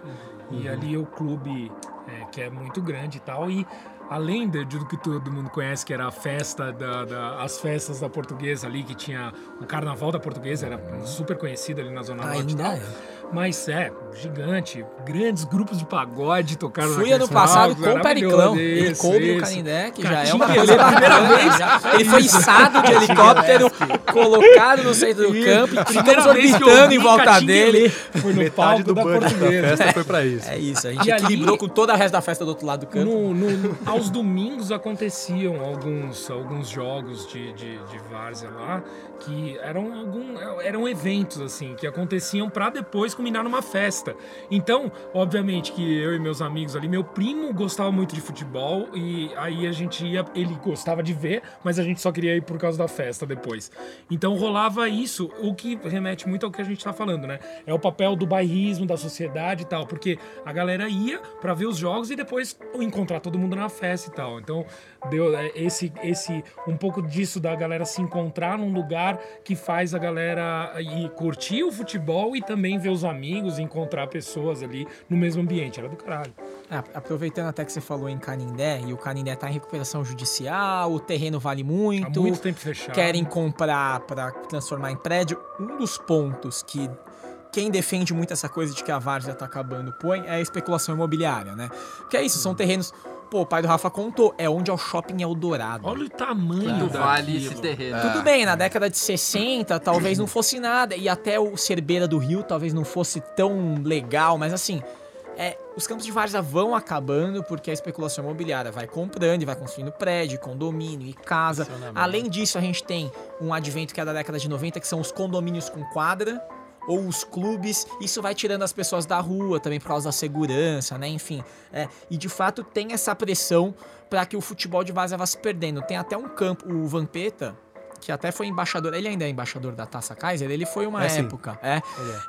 C: e ali é o clube é, que é muito grande e tal, e além de, do que todo mundo conhece, que era a festa, da, da- as festas da Portuguesa ali, que tinha o Carnaval da Portuguesa, era super conhecido ali na Zona Norte
A: Ainda é.
C: Mas é, gigante, grandes grupos de pagode tocaram
A: Fui ano passado com o Periclão. Ele coube o
C: isso.
A: Canindé, que já é uma coisa
C: primeira vez.
A: Ele foi içado de helicóptero, colocado no centro do campo, e ficamos orbitando em volta dele.
C: Foi no
B: Metade
C: palco
B: do
C: da
B: budget da
C: portuguesa.
B: festa foi pra isso.
A: É isso, a gente
C: E ali-
A: equilibrou com toda a resto da festa do outro lado do campo.
C: No- no- aos domingos aconteciam alguns, alguns jogos de, de, de várzea lá que eram, algum, eram eventos assim que aconteciam pra depois culminar numa festa. Então, obviamente que eu e meus amigos ali, meu primo gostava muito de futebol e aí a gente ia, ele gostava de ver, mas a gente só queria ir por causa da festa depois. Então rolava isso, o que remete muito ao que a gente tá falando, né? É o papel do bairrismo, da sociedade e tal, porque a galera ia pra ver os jogos e depois encontrar todo mundo na festa e tal. Então, deu é, esse esse um pouco disso da galera se encontrar num lugar que faz a galera ir curtir o futebol e também ver os encontrar pessoas ali no mesmo ambiente. Era do caralho.
A: É, aproveitando até que você falou em Canindé, e o Canindé tá em recuperação judicial, o terreno vale
C: Há
A: muito,
C: muito tempo fechado.
A: querem comprar para transformar em prédio. Um dos pontos que quem defende muito essa coisa de que a várzea tá acabando põe é a especulação imobiliária, né? Que é isso, são terrenos. Pô, o pai do Rafa contou, é onde é o shopping Eldorado.
C: Olha o tamanho
E: Quanto vale esse terreno?
A: Tudo bem, na década de 60 talvez não fosse nada, e até o Cerbeira do Rio talvez não fosse tão legal, mas assim, é, os campos de várzea vão acabando porque a especulação imobiliária vai comprando e vai construindo prédio, condomínio e casa. Além disso, a gente tem um advento que é da década de 90, que são os condomínios com quadra, ou os clubes, isso vai tirando as pessoas da rua também por causa da segurança, né? Enfim, é, e de fato tem essa pressão para que o futebol de várzea vá se perdendo. Tem até um campo, o Vampeta, que até foi embaixador, ele ainda é embaixador da Taça Kaiser, ele foi uma
B: É,
A: época, é.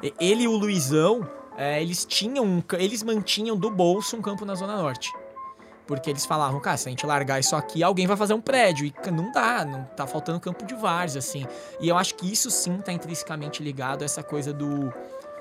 A: E- Ele e o Luizão, é, eles tinham, um eles mantinham do bolso um campo na Zona Norte. Porque eles falavam, cara, se a gente largar isso aqui, alguém vai fazer um prédio. E não dá, não tá faltando campo de várzea, assim. E eu acho que isso sim tá intrinsecamente ligado a essa coisa do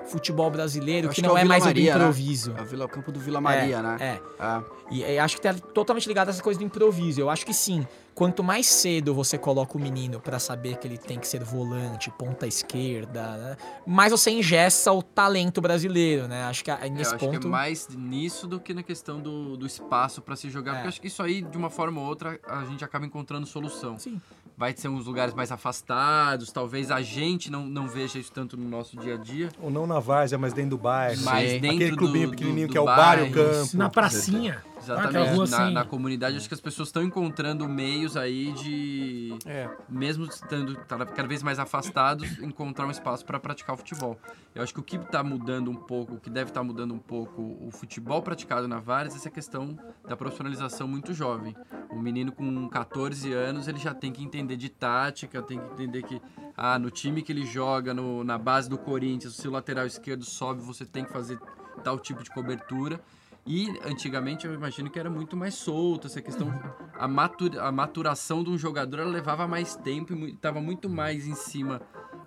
A: futebol brasileiro, que não
F: é
A: é mais
F: Maria,
A: o do
F: né?
A: improviso.
F: É o Vila, campo do Vila Maria, né?
A: É.
F: Ah,
A: E eu acho que tá totalmente ligado a essa coisa do improviso. Eu acho que sim. Quanto mais cedo você coloca o menino pra saber que ele tem que ser volante, ponta esquerda, né, mais você ingessa o talento brasileiro, né? Acho que
E: É,
A: nesse
E: eu acho
A: ponto.
E: que é mais nisso do que na questão do, do espaço pra se jogar.
A: É.
E: Porque acho que isso aí, de uma forma ou outra, a gente acaba encontrando solução.
A: Sim.
E: Vai ser uns lugares mais afastados, talvez a gente não, não veja isso tanto no nosso dia a dia.
B: Ou não na várzea, mas dentro do bairro.
E: Mas dentro
B: Aquele clubinho
E: do,
B: pequenininho
E: do,
B: que é o
E: do
B: bar e o
E: bairro,
B: campo.
C: Na pracinha.
E: Exatamente.
C: Rua
E: na,
C: assim.
E: na comunidade, acho que as pessoas estão encontrando meios aí de,
B: É.
E: mesmo estando cada vez mais afastados, encontrar um espaço para praticar o futebol. Eu acho que o que está mudando um pouco, o que deve estar mudando um pouco o futebol praticado na Várzea, é essa questão da profissionalização muito jovem. O menino com 14 anos, ele já tem que entender de tática, tem que entender que ah, no time que ele joga, no- na base do Corinthians, se o lateral esquerdo sobe, você tem que fazer tal tipo de cobertura. E antigamente eu imagino que era muito mais solto essa questão. A, matu- a maturação de um jogador levava mais tempo e estava muito mais em cima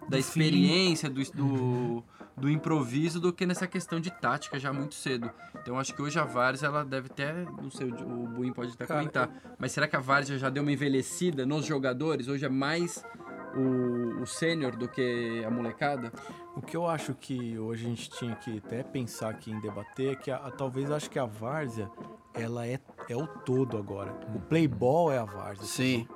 E: da experiência, do, do, do improviso, do que nessa questão de tática já muito cedo. Então acho que hoje a Várzea ela deve até. Não sei, o Buim pode até
B: Cara,
E: comentar. Mas será que a Várzea já deu uma envelhecida nos jogadores? Hoje é mais o, o sênior do que a molecada?
D: O que eu acho que hoje a gente tinha que até pensar aqui em debater é que a, a- talvez acho que a várzea ela é, é o todo agora. O playball é a várzea.
F: sim.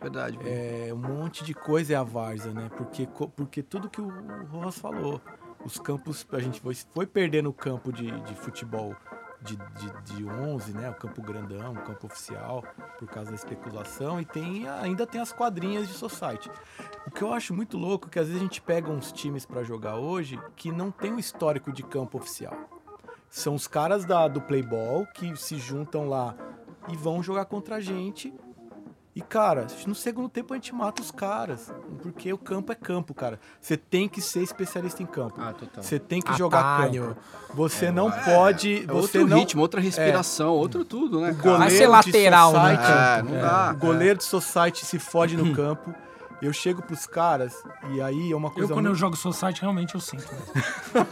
F: Verdade.
D: É, um monte de coisa é a várzea, né? Porque, porque tudo que o Rojas falou, os campos, a gente foi, foi perdendo o campo de, de futebol de, de, de 11, né? O campo grandão, o campo oficial, por causa da especulação, e tem ainda tem as quadrinhas de society. O que eu acho muito louco é que às vezes a gente pega uns times pra jogar hoje que não tem um histórico de campo oficial. São os caras da, do Playball que se juntam lá e vão jogar contra a gente. E, cara, no segundo tempo a gente mata os caras. Porque o campo é campo, cara. Você tem que ser especialista em campo.
E: Ah, total.
D: Você tem que jogar
A: Atalho.
D: campo. Você não pode.
F: É
D: Você
F: outro
D: não.
F: ritmo, outra respiração, outro tudo, né, cara?
A: Vai ser lateral, né?
D: society-
F: É, não dá.
D: O goleiro de society se fode no *clears throat* campo. Eu chego pros caras e aí é uma
C: Eu,
D: coisa
C: quando eu
D: muito...
C: jogo Society, realmente eu sinto. né?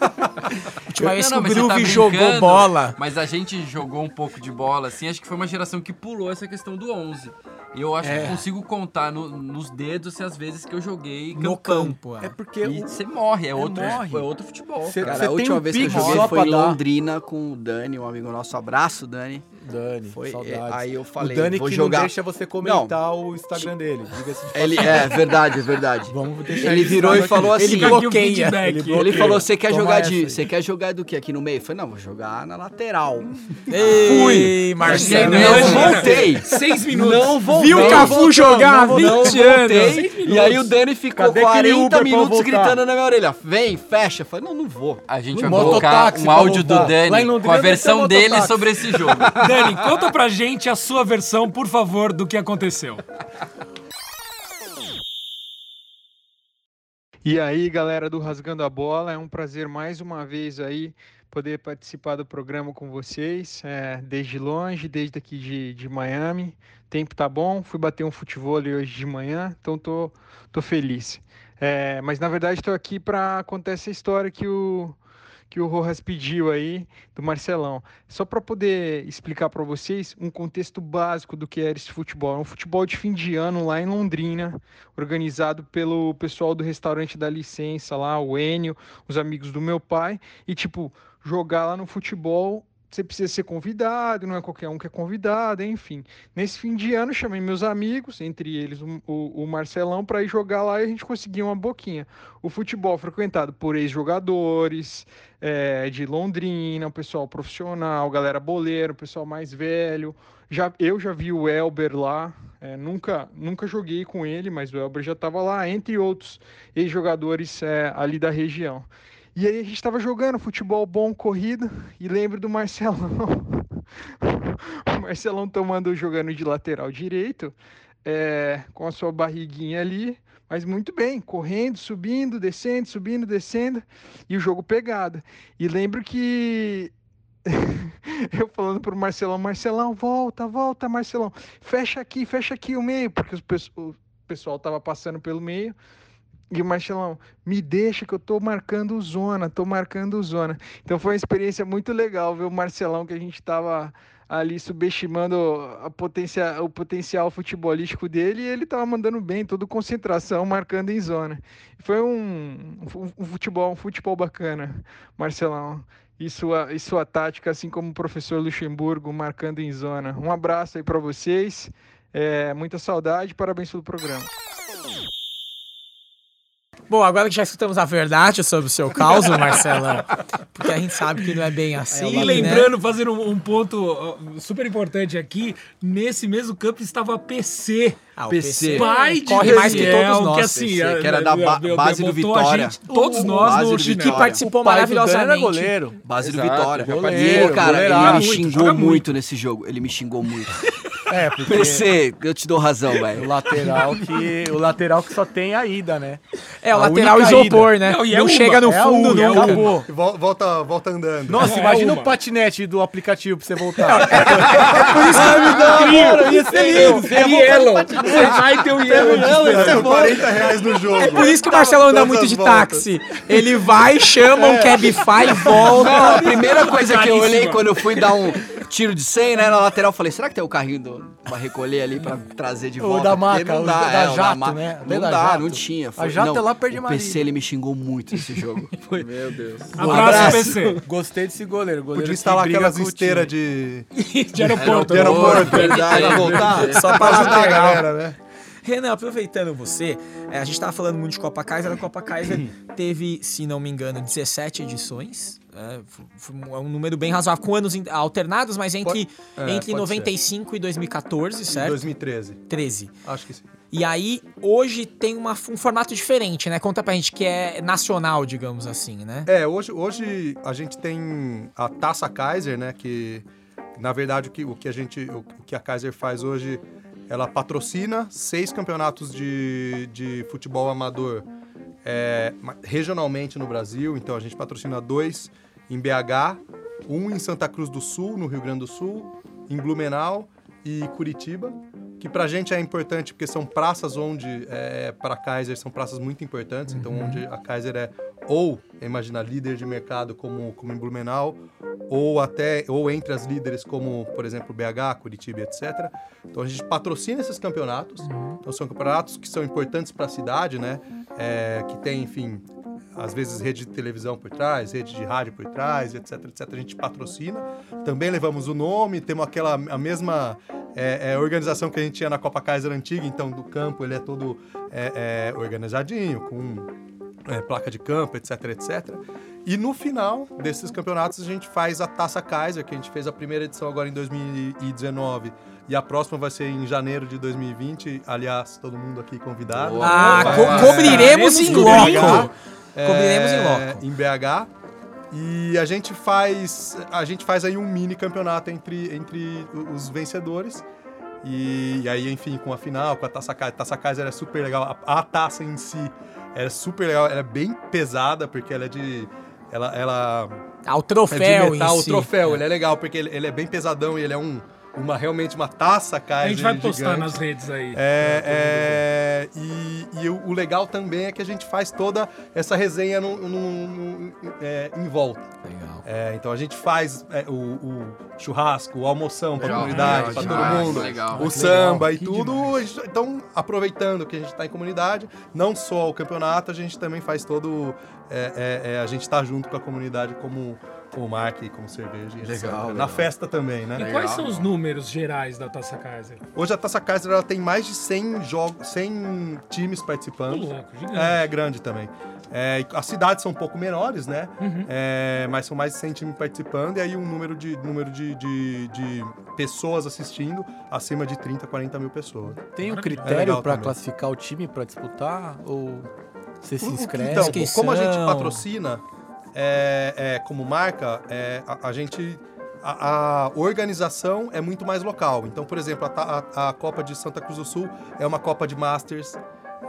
A: Última vez que o Groove
E: tá
A: jogou bola.
E: Mas a gente jogou um pouco de bola, assim. Acho que foi uma geração que pulou essa questão do 11. E eu acho que consigo contar no- nos dedos assim, as vezes que eu joguei
A: No
E: campão.
A: campo. é.
D: É porque
E: E
D: o-
E: você morre, é, outro,
D: morre.
E: é outro futebol.
D: Cê-
E: cara.
D: Você
F: a última
D: um
F: vez que eu joguei foi em
D: dar.
F: Londrina com o Dani, um amigo nosso. Abraço, Dani.
D: Dani,
F: Foi,
D: saudades.
F: é, aí eu falei,
D: o Dani
F: vou
D: que
F: jogar.
D: não deixa você comentar o Instagram dele. De
F: Ele, é, verdade, é verdade.
D: Vamos deixar
F: Ele virou e falou
D: aqui.
F: assim,
A: Ele bloqueia.
D: Ele
F: Ele falou, você quer
D: Toma
F: jogar de. Você quer jogar do que aqui no meio? Eu falei, não, vou jogar na lateral.
A: Ei, Marcelo.
F: não
C: Não,
F: voltei.
C: Seis minutos.
F: Não vou
A: Viu o
F: não
A: Cafu jogar há
F: não
A: 20
F: voltei.
A: anos.
F: E aí o Dani ficou
D: Cadê aquele
F: 40
D: Uber pra
F: minutos gritando na minha orelha. Vem, fecha. Eu falei, não, não vou.
E: A gente vai colocar um áudio do Dani com a versão dele sobre esse jogo. *laughs* *laughs*
C: Dani, conta pra gente a sua versão, por favor, do que aconteceu.
H: E aí, galera do Rasgando a Bola, é um prazer mais uma vez aí poder participar do programa com vocês, é, desde longe, desde aqui de, de Miami. Tempo tá bom, fui bater um futebol hoje de manhã, então tô, tô feliz. É, mas na verdade estou aqui para contar essa história que o, que o Rojas pediu aí do Marcelão. Só para poder explicar para vocês um contexto básico do que era esse futebol. É um futebol de fim de ano lá em Londrina, organizado pelo pessoal do restaurante da licença lá, o Enio, os amigos do meu pai. E tipo, jogar lá no futebol você precisa ser convidado, não é qualquer um que é convidado, enfim. Nesse fim de ano, chamei meus amigos, entre eles o, o, Marcelão, para ir jogar lá e a gente conseguiu uma boquinha. O futebol frequentado por ex-jogadores é, de Londrina, o pessoal profissional, galera boleiro, o pessoal mais velho. Já, eu já vi o Elber lá, é, nunca, nunca joguei com ele, mas o Elber já estava lá, entre outros ex-jogadores é, ali da região. E aí a gente estava jogando futebol bom, corrida, e lembro do Marcelão. *laughs* o Marcelão tomando, jogando de lateral direito, é, com a sua barriguinha ali, mas muito bem, correndo, subindo, descendo, subindo, descendo, e o jogo pegado. E lembro que *laughs* eu falando pro Marcelão, Marcelão, volta, volta, Marcelão, fecha aqui, fecha aqui o meio, porque o pessoal tava passando pelo meio. E o Marcelão, me deixa que eu tô marcando zona, tô marcando zona. Então foi uma experiência muito legal ver o Marcelão que a gente tava ali subestimando a potencia, o potencial futebolístico dele e ele tava mandando bem, toda concentração, marcando em zona. Foi um, um, futebol, um futebol bacana, Marcelão. E sua, e sua tática, assim como o professor Luxemburgo, marcando em zona. Um abraço aí para vocês, é, muita saudade, parabéns pelo programa.
A: Bom, agora que já escutamos a verdade sobre o seu caos, Marcelão, porque a gente sabe que não é bem assim.
C: e lembrando, né? fazendo um, ponto super importante aqui, nesse mesmo campo estava a PC.
A: Ah, o PC.
C: Pai de
A: corre mais que todos nós.
C: Que, assim,
F: PC, que era da ba base do Vitória.
C: Gente, todos nós no
F: do
A: que participou maravilhosamente.
D: Era goleiro.
F: Base
E: Exato,
F: do Vitória.
D: goleiro,
F: e ele, cara, ele me xingou muito,
C: muito.
F: nesse jogo. Ele me xingou muito.
D: É, *laughs* porque
F: PC, eu te dou razão, *laughs*
D: o
F: velho.
D: lateral que o lateral que só tem a ida, né?
A: É, o
D: A
A: lateral isopor,
D: ida.
A: né?
C: Não,
A: Não,
C: é uma,
A: chega no
D: é
A: fundo,
D: acabou.
B: Vol- volta, volta andando.
D: Nossa,
C: É
D: imagina o patinete do aplicativo pra você voltar.
A: Por isso que me dá,
D: ia ser lindo. Você ia voltar
C: Yellow. Você vai ter o Yellow.
B: É por 40 reais no jogo.
A: É por isso que o Marcelo anda muito de táxi. Ele vai, chama um Cabify e volta.
F: Não, a primeira coisa que eu olhei quando eu fui dar um tiro de 100, né, na lateral, falei, será que tem o carrinho do, pra recolher ali, pra trazer de
D: O
F: volta?
D: da
F: Porque
D: maca,
F: não
D: o
F: dá,
D: da
F: é, o
D: jato,
F: ma-
D: né?
F: Não
D: Da
F: dá,
D: jato.
F: não tinha.
D: A jato
F: não,
D: é lá perto de
F: O. PC, ele me xingou muito nesse jogo. *laughs* Foi.
E: Meu Deus.
C: Abraço, PC.
D: Gostei desse goleiro. goleiro
B: Podia instalar aquelas
D: o
B: esteiras de, *laughs*
C: De aeroporto.
B: de aeroporto.
F: Verdade. *laughs*
B: Pra voltar.
A: Só pra
B: ajudar a galera, né?
A: Renan, aproveitando você, é, a gente tava falando muito de Copa Kaiser. A Copa Kaiser *clears throat* teve, se não me engano, 17 edições. É, um- é um número bem razoável, com anos alternados, mas entre,
B: é,
A: entre
B: pode
A: 95 e 2014,
B: Em
A: certo?
B: 2013.
A: 13.
B: Acho que sim.
A: E aí, hoje tem uma- um formato diferente, né? Conta pra gente que é nacional, digamos assim, né?
B: É, hoje, hoje a gente tem a Taça Kaiser, né? Que, na verdade, o que, o que a gente. O, que a Kaiser faz hoje, ela patrocina seis campeonatos de, de futebol amador é, regionalmente no Brasil. Então a gente patrocina dois em BH, um em Santa Cruz do Sul, no Rio Grande do Sul, em Blumenau e Curitiba. Que pra gente é importante porque são praças onde, é, para a Kaiser, são praças muito importantes. Então, onde a Kaiser é ou, imagina, líder de mercado como, como em Blumenau, ou até, ou entre as líderes como, por exemplo, BH, Curitiba, etc. Então, a gente patrocina esses campeonatos. Então, são campeonatos que são importantes para a cidade, né? É, que tem, enfim, às vezes rede de televisão por trás, rede de rádio por trás, etc, etc. A gente patrocina. Também levamos o nome, temos aquela a mesma é, é, organização que a gente tinha na Copa Kaiser antiga, então do campo ele é todo é, é, organizadinho, com é, placa de campo, etc, etc. E no final desses campeonatos a gente faz a Taça Kaiser, que a gente fez a primeira edição agora em 2019 e a próxima vai ser em janeiro de 2020. Aliás, todo mundo aqui convidado.
A: Ah, co- cobriremos em loco.
B: É,
A: Cobriremos em loco.
B: Em BH. E a gente faz a gente faz aí um mini campeonato entre, entre os vencedores. E, e aí, enfim, com a final, com a Taça Kaiser. A Taça Kaiser é super legal. A, a taça em si é super legal. Ela é bem pesada, porque ela é de... Ela, ela
A: Ah, o
B: é
A: troféu
B: de metal,
A: em
B: o
A: si.
B: troféu. Ele é legal, porque ele, ele é bem pesadão e ele é um, uma realmente uma taça Kaiser
C: A gente vai postar
B: gigante.
C: nas redes aí.
B: É, é, e e o, o legal também é que a gente faz toda essa resenha no, no- no- é, em volta.
A: Legal.
B: É, então a gente faz é, o, o churrasco, o almoção para a
E: Legal,
B: comunidade, para todo mundo,
E: legal.
B: o
A: Que
B: samba
A: legal,
B: e
A: que
B: tudo. a gente- Então, aproveitando que a gente está em comunidade, não só o campeonato, a gente também faz todo. é, é, é, a gente está junto com a comunidade como, como marca e como cerveja. etc.
F: Legal,
B: Na
F: legal.
B: festa também, né?
C: E quais são os números gerais da Taça Kaiser?
B: Hoje a Taça Kaiser ela tem mais de 100 jogos, 100 times participando.
C: louco, gigante.
B: É, grande também. É, as cidades são um pouco menores, né?
C: Uhum.
B: É, mas são mais de 100 times participando e aí um número de, número de, de, de pessoas assistindo acima de 30, 40 mil pessoas.
D: Tem um.
B: É
D: critério
B: legal
D: pra
B: também.
D: classificar o time pra disputar? Ou você se
B: O- o-
D: inscreve?
B: Então, como a gente patrocina é, é, como marca, é, a, a gente. A, a organização é muito mais local. Então, por exemplo, a, a- a Copa de Santa Cruz do Sul é uma Copa de Masters.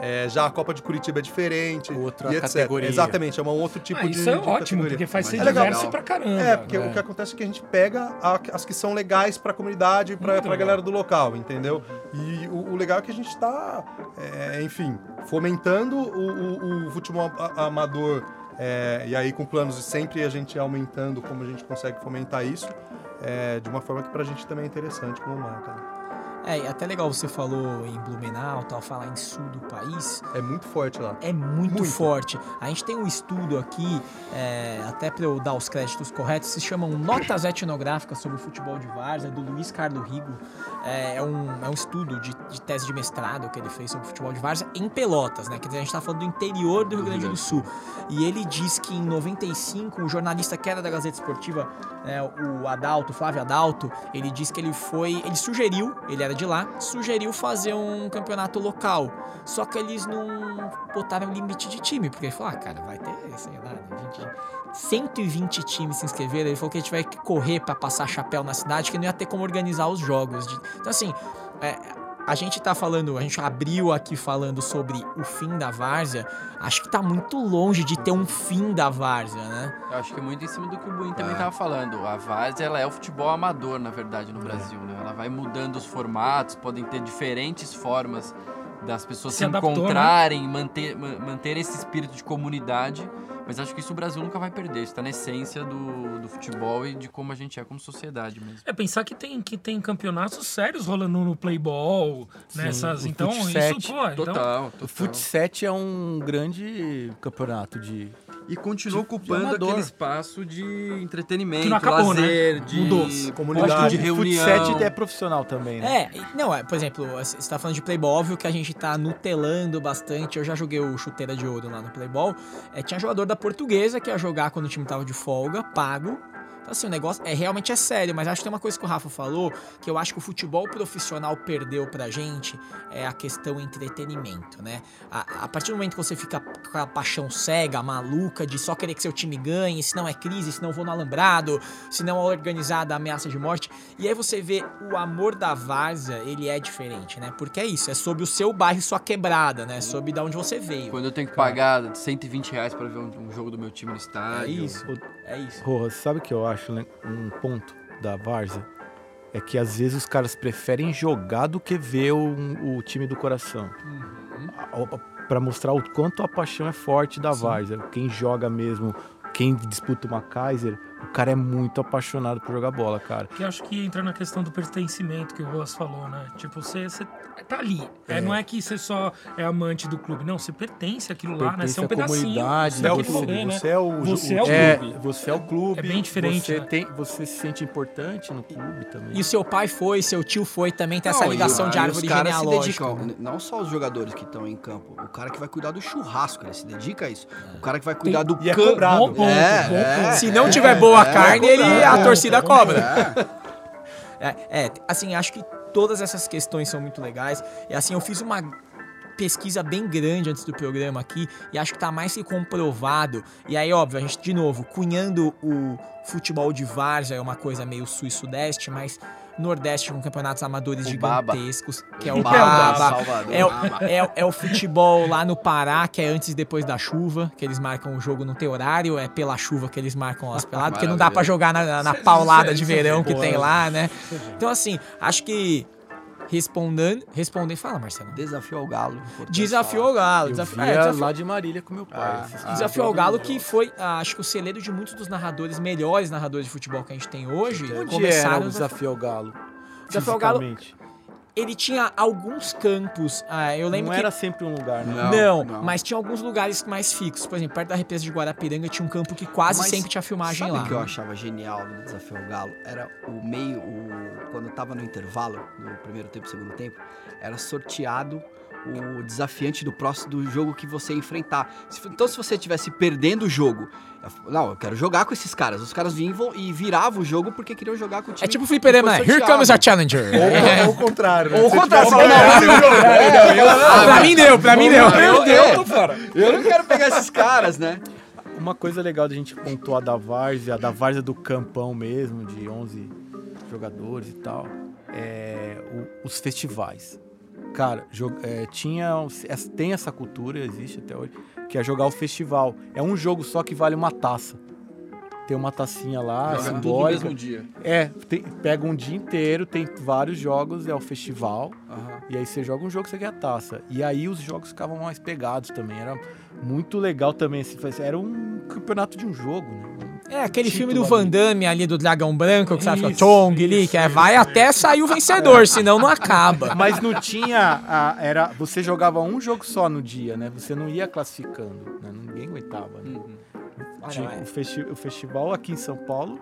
B: é, já a Copa de Curitiba é diferente.
D: Outra
B: e etc.
D: categoria.
B: Exatamente, é um outro tipo
C: ah,
B: de.
C: isso é
B: de
C: ótimo,
B: categoria.
C: porque faz ser
B: é legal.
C: diverso pra caramba.
B: É, porque
D: É.
B: o que acontece é que a gente pega a- as que são legais pra comunidade, pra,
C: Muito
B: pra
C: legal.
B: galera do local, entendeu? E o, o legal é que a gente tá, é, enfim, fomentando o, o- o futebol a- amador, é, e aí com planos de sempre a gente aumentando como a gente consegue fomentar isso, é, de uma forma que pra gente também é interessante como marca. né?
A: É, até legal você falou em Blumenau, tal, falar em sul do país.
B: É muito forte lá.
A: É muito,
B: Muito.
A: forte. A gente tem um estudo aqui, é, até para eu dar os créditos corretos, se chamam Notas Etnográficas sobre o Futebol de Várzea, do Luiz Carlos Rigo. É, é um, é um estudo de, de tese de mestrado que ele fez sobre o futebol de Várzea em Pelotas, né? Quer dizer, a gente tá falando do interior do Rio Grande do Sul. E ele diz que em 95, o jornalista que era da Gazeta Esportiva, né, o Adalto, Flávio Adalto, ele disse que ele foi, ele sugeriu, ele era de lá, sugeriu fazer um campeonato local. Só que eles não botaram limite de time, porque ele falou, ah, cara, vai ter, sei lá, 20, 120 times se inscreveram. Ele falou que a gente vai correr pra passar chapéu na cidade, que não ia ter como organizar os jogos. Então, assim, é, a gente tá falando, a gente abriu aqui falando sobre o fim da várzea. Acho que tá muito longe de ter um fim da várzea, né?
E: Eu acho que é muito em cima do que o Buin
B: É.
E: também tava falando. A Várzea, ela é o futebol amador, na verdade, no Brasil, né? Ela vai mudando os formatos, podem ter diferentes formas das pessoas
C: Se
E: se,
C: adaptou, né?
E: encontrarem, manter, ma- manter esse espírito de comunidade. Mas acho que isso o Brasil nunca vai perder. Isso tá na essência do, do futebol e de como a gente é como sociedade mesmo.
C: É pensar que tem, que tem campeonatos sérios rolando no Playball, nessas.
D: o
C: Então,
D: Fut
C: isso, pô, então.
E: Total,
D: O
E: total.
D: Fut 7 é um grande campeonato de.
E: E continua
D: de
E: ocupando
D: amador.
E: aquele espaço de entretenimento,
C: Que não acabou, né?
E: lazer, de
C: Mudou.
B: Comunidade.
E: de
D: o
E: reunião.
D: 7 é profissional também, né?
A: É, não, é, por exemplo, você tá falando de Playball, óbvio que a gente tá nutelando bastante. Eu já joguei o chuteira de ouro lá no Playball. É, tinha jogador da portuguesa que ia jogar quando o time tava de folga, pago. Então, assim, o negócio é realmente é sério, mas acho que tem uma coisa que o Rafa falou, que eu acho que o futebol profissional perdeu pra gente, é a questão entretenimento, né? A, a partir do momento que você fica com a paixão cega, maluca, de só querer que seu time ganhe, se não é crise, se não vou no alambrado, se não é organizada ameaça de morte, e aí você vê o amor da várzea, ele é diferente, né? Porque é isso, é sobre o seu bairro, sua quebrada, né? Sobre de onde você veio.
E: Quando eu tenho que pagar 120 reais pra ver um, um jogo do meu time no
A: É
E: estádio.
A: isso, é isso.
D: Rojas, sabe o que eu acho né, um ponto da Várzea? É que às vezes os caras preferem jogar do que ver o, o time do coração. Pra mostrar o quanto a paixão é forte da Várzea. Quem joga mesmo, quem disputa uma Kaiser, o cara é muito apaixonado por jogar bola, cara.
C: Que eu acho que entra na questão do pertencimento que o Ross falou, né? Tipo, você, você tá ali. É, não é que você só é amante do clube. Não, você pertence àquilo lá, né?
D: Pertence
C: Você é um pedacinho.
D: comunidade,
B: Você é o
C: daquele
B: clube,
C: rolê, né?
B: você é o,
C: Você
B: o-
C: é o
D: É,
C: clube.
D: você é o clube.
C: É bem diferente,
D: Você,
C: né?
D: tem, você se sente importante no clube também.
A: E o seu pai foi, seu tio foi, também tem essa
F: Não, e
A: ligação
F: o-
A: de árvore
F: os caras se
A: genealógica.
F: dedicam,
A: né?
F: não só os jogadores que estão em campo, o cara que vai cuidar do churrasco, ele se dedica a isso. O cara que vai cuidar do
B: E é
F: campo.
B: cobrado.
C: Bom ponto,
F: É,
C: bom
F: é.
C: ponto.
A: Se não tiver boa carne, ele, a torcida cobra.
F: É.
A: É, é, assim, acho que todas essas questões são muito legais. E assim, eu fiz uma pesquisa bem grande antes do programa aqui e acho que tá mais que comprovado. E aí, óbvio, a gente, de novo, cunhando o futebol de várzea é uma coisa meio sul e sudeste, mas Nordeste com campeonatos amadores
F: O Baba.
A: gigantescos, que é o
F: Baba,
A: Baba. É o, é, é o futebol lá no Pará, que é antes e depois da chuva, que eles marcam o jogo não tem horário, é pela chuva que eles marcam as peladas, porque não dá pra
E: Maravilha.
A: jogar na, na paulada de verão que tem lá, né? Então, assim, acho que respondendo. Respondendo. Fala, Marcelo.
F: Desafio ao Galo. importante
A: Desafio
F: falar.
A: ao Galo.
D: Via
A: é, desafio,
D: lá de Marília com meu pai.
F: Ah,
D: assistia
A: desafio ao
D: todos
A: Galo que foi, ah, acho que o celeiro de muitos dos narradores, melhores narradores de futebol que a gente tem hoje,
D: Onde era
A: começaram.
D: o desafio ao Galo?
A: Desafio ao Galo-? Ele tinha alguns campos. ah, eu lembro
D: Não
A: que
D: era sempre um lugar, né?
A: Não,
F: Não, não.
A: mas tinha alguns lugares mais fixos. Por exemplo, perto da represa de Guarapiranga tinha um campo que quase
F: Mas
A: sempre tinha filmagem
F: Sabe
A: lá.
F: o que eu achava genial no Desafio ao Galo? Era o meio, o, quando tava no intervalo, no primeiro tempo e segundo tempo, era sorteado o desafiante do próximo do jogo que você ia enfrentar. Então, se você estivesse perdendo o jogo, não, eu quero jogar com esses caras. Os caras vinham e viravam o jogo porque queriam jogar com o time.
A: É tipo o fliperama, né? Here comes a challenger. É.
B: Ou, ou o contrário, né?
F: Ou o contrário, não,
B: ganhado,
F: É,
A: pra mim deu, pra mim deu.
F: Perdeu, Eu não quero pegar esses caras, né?
D: Uma coisa legal da gente pontuar da Várzea, da Várzea do Campão mesmo, de 11 jogadores e tal, é o- os festivais. Cara, é, tinha, tem essa cultura, existe até hoje, que é jogar o festival. É um jogo só que vale uma taça. Tem uma tacinha lá,
E: Joga tudo no
D: simbólica.
E: mesmo dia.
D: É, tem- pega um dia inteiro, tem vários jogos, é o festival. E aí você joga um jogo, você ganha a taça. E aí os jogos ficavam mais pegados também. Era muito legal também. esse- Era um campeonato de um jogo, né?
A: É, aquele filme do
D: ali.
A: Van Damme ali, do Dragão Branco, que sabe,
D: Isso,
A: Chong ali, que é, vai até sair o vencedor, senão não acaba. *laughs*
D: Mas não tinha. a- era, você jogava um jogo só no dia, né? Você não ia classificando. Né? Ninguém aguentava. Né? Tinha o, festi- o festival aqui em São Paulo,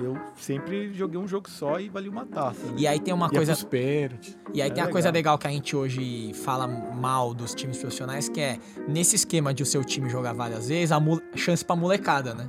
D: eu sempre joguei um jogo só e valia uma taça. Né?
A: E aí tem uma
D: Ia
A: coisa.
D: pros pênaltis.
A: E aí
D: É
A: tem a
D: legal.
A: coisa legal que a gente hoje fala mal dos times profissionais, que é nesse esquema de o seu time jogar várias vezes, a chance pra molecada, né?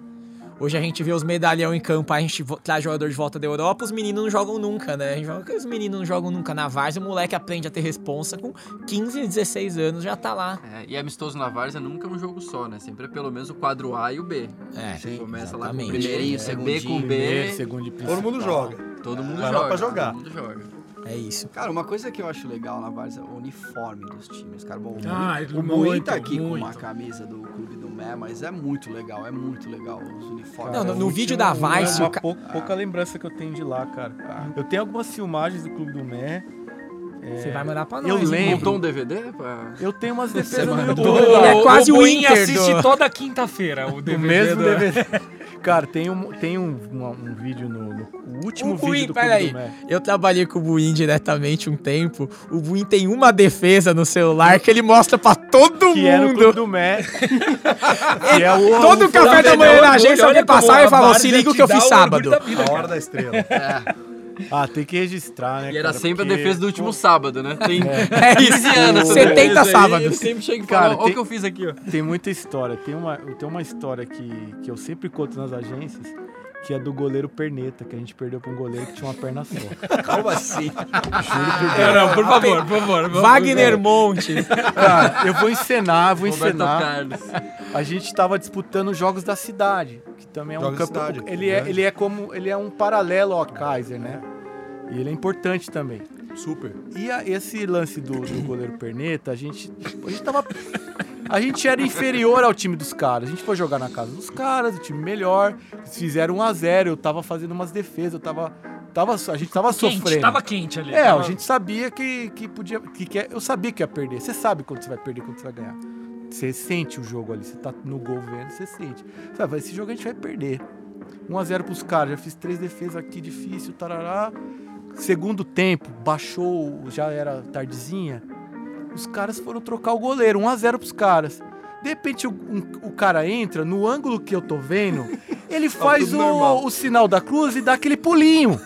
A: Hoje a gente vê os medalhão em campo, a gente traz jogador de volta da Europa, os meninos não jogam nunca, né? Os meninos não jogam nunca na Várzea, o moleque aprende a ter responsa com 15, 16 anos, já tá lá.
E: É, e amistoso na Várzea nunca é um jogo só, né? Sempre é pelo menos o quadro A e o B.
A: É,
E: Você começa lá com o
A: exatamente.
E: primeirinho,
F: É,
E: é B com B.
D: Primeiro, segundo e
B: Todo mundo joga.
E: Todo mundo
B: Vai
E: joga.
B: pra jogar.
E: Todo mundo joga.
A: É isso.
F: Cara, uma coisa que eu acho legal na Várzea é o uniforme dos times, cara. Bom,
C: Ah,
F: o Mui
C: muito,
F: tá aqui com uma
C: muito.
F: camisa do Clube do Mé, mas é muito legal, é muito legal os uniformes.
A: Não, no- no
D: o
A: vídeo da Vice,
D: Uma
A: o ca-
D: pou- pouca lembrança que eu tenho de lá, cara. Eu tenho algumas filmagens do Clube do Mé.
A: Você vai mandar pra nós.
D: Eu lembro.
E: Montou um DVD? Pra...
D: Eu tenho umas defesas no. YouTube.
A: Ele é quase o
C: Boinha
A: Inter
C: assiste
A: do-
C: toda quinta-feira o
D: O
C: DVD.
D: mesmo
C: do-
D: DVD. *laughs* Cara, tem um, tem um, um, um vídeo no, no- o último
A: O
D: vídeo
A: Buim,
D: do
A: pera
D: Clube
A: aí.
D: do Mé.
A: Eu trabalhei com o Buim diretamente um tempo. O Buim tem uma defesa no celular que ele mostra pra todo
D: Que é no
A: mundo.
D: Clube do Mé. *laughs* é o,
A: Todo
D: o-
A: café da manhã na agência alguém passava
C: a
A: e falava: se liga o que eu fiz sábado.
B: A hora da estrela.
D: Ah, tem que registrar, né?
E: E era
D: cara,
E: sempre a
D: porque-
E: defesa do último sábado, né? Tem
A: É *laughs* isso.
E: 15 anos. essa
A: 70
E: defesa aí,
A: sábados.
E: Eu sempre chego e
D: Cara,
E: falo, olha o que eu fiz aqui, ó.
D: Tem muita história. Tem uma, tem uma história que, que eu sempre conto nas agências, que é do goleiro Perneta, que a gente perdeu pra um goleiro que tinha uma perna só. *laughs*
F: Como assim?
C: Não, não, por favor, por favor. vamos-
A: Wagner Monte. *laughs*
D: Cara, eu vou encenar, vou
E: Roberto
D: encenar.
E: Carlos.
D: A gente tava disputando os Jogos da Cidade, que também é um campo.
B: Cidade,
D: ele, é,
B: grande.
D: ele é como. Ele é um paralelo ao Kaiser, né? E ele é importante também.
B: Super.
D: E a- esse lance do, do goleiro Perneta, a gente, a gente tava. A gente era inferior ao time dos caras. A gente foi jogar na casa dos caras, o time melhor. Eles fizeram 1x0. Eu tava fazendo umas defesas, eu tava. tava a gente tava
C: Quente,
D: sofrendo.
C: tava quente ali.
D: É,
C: tava-
D: a gente sabia que, que podia. Que, que- eu sabia que ia perder. Você sabe quando você vai perder, quando você vai ganhar. Você sente o jogo ali. Você tá no gol vendo, você sente. Vai, esse jogo a gente vai perder. 1x0 pros caras. Já fiz três defesas aqui, difícil, tarará. Segundo tempo, baixou, já era tardezinha. Os caras foram trocar o goleiro, 1x0 pros caras. De repente o, um- o cara entra, no ângulo que eu tô vendo, *laughs* ele faz o, o sinal da cruz e dá aquele pulinho.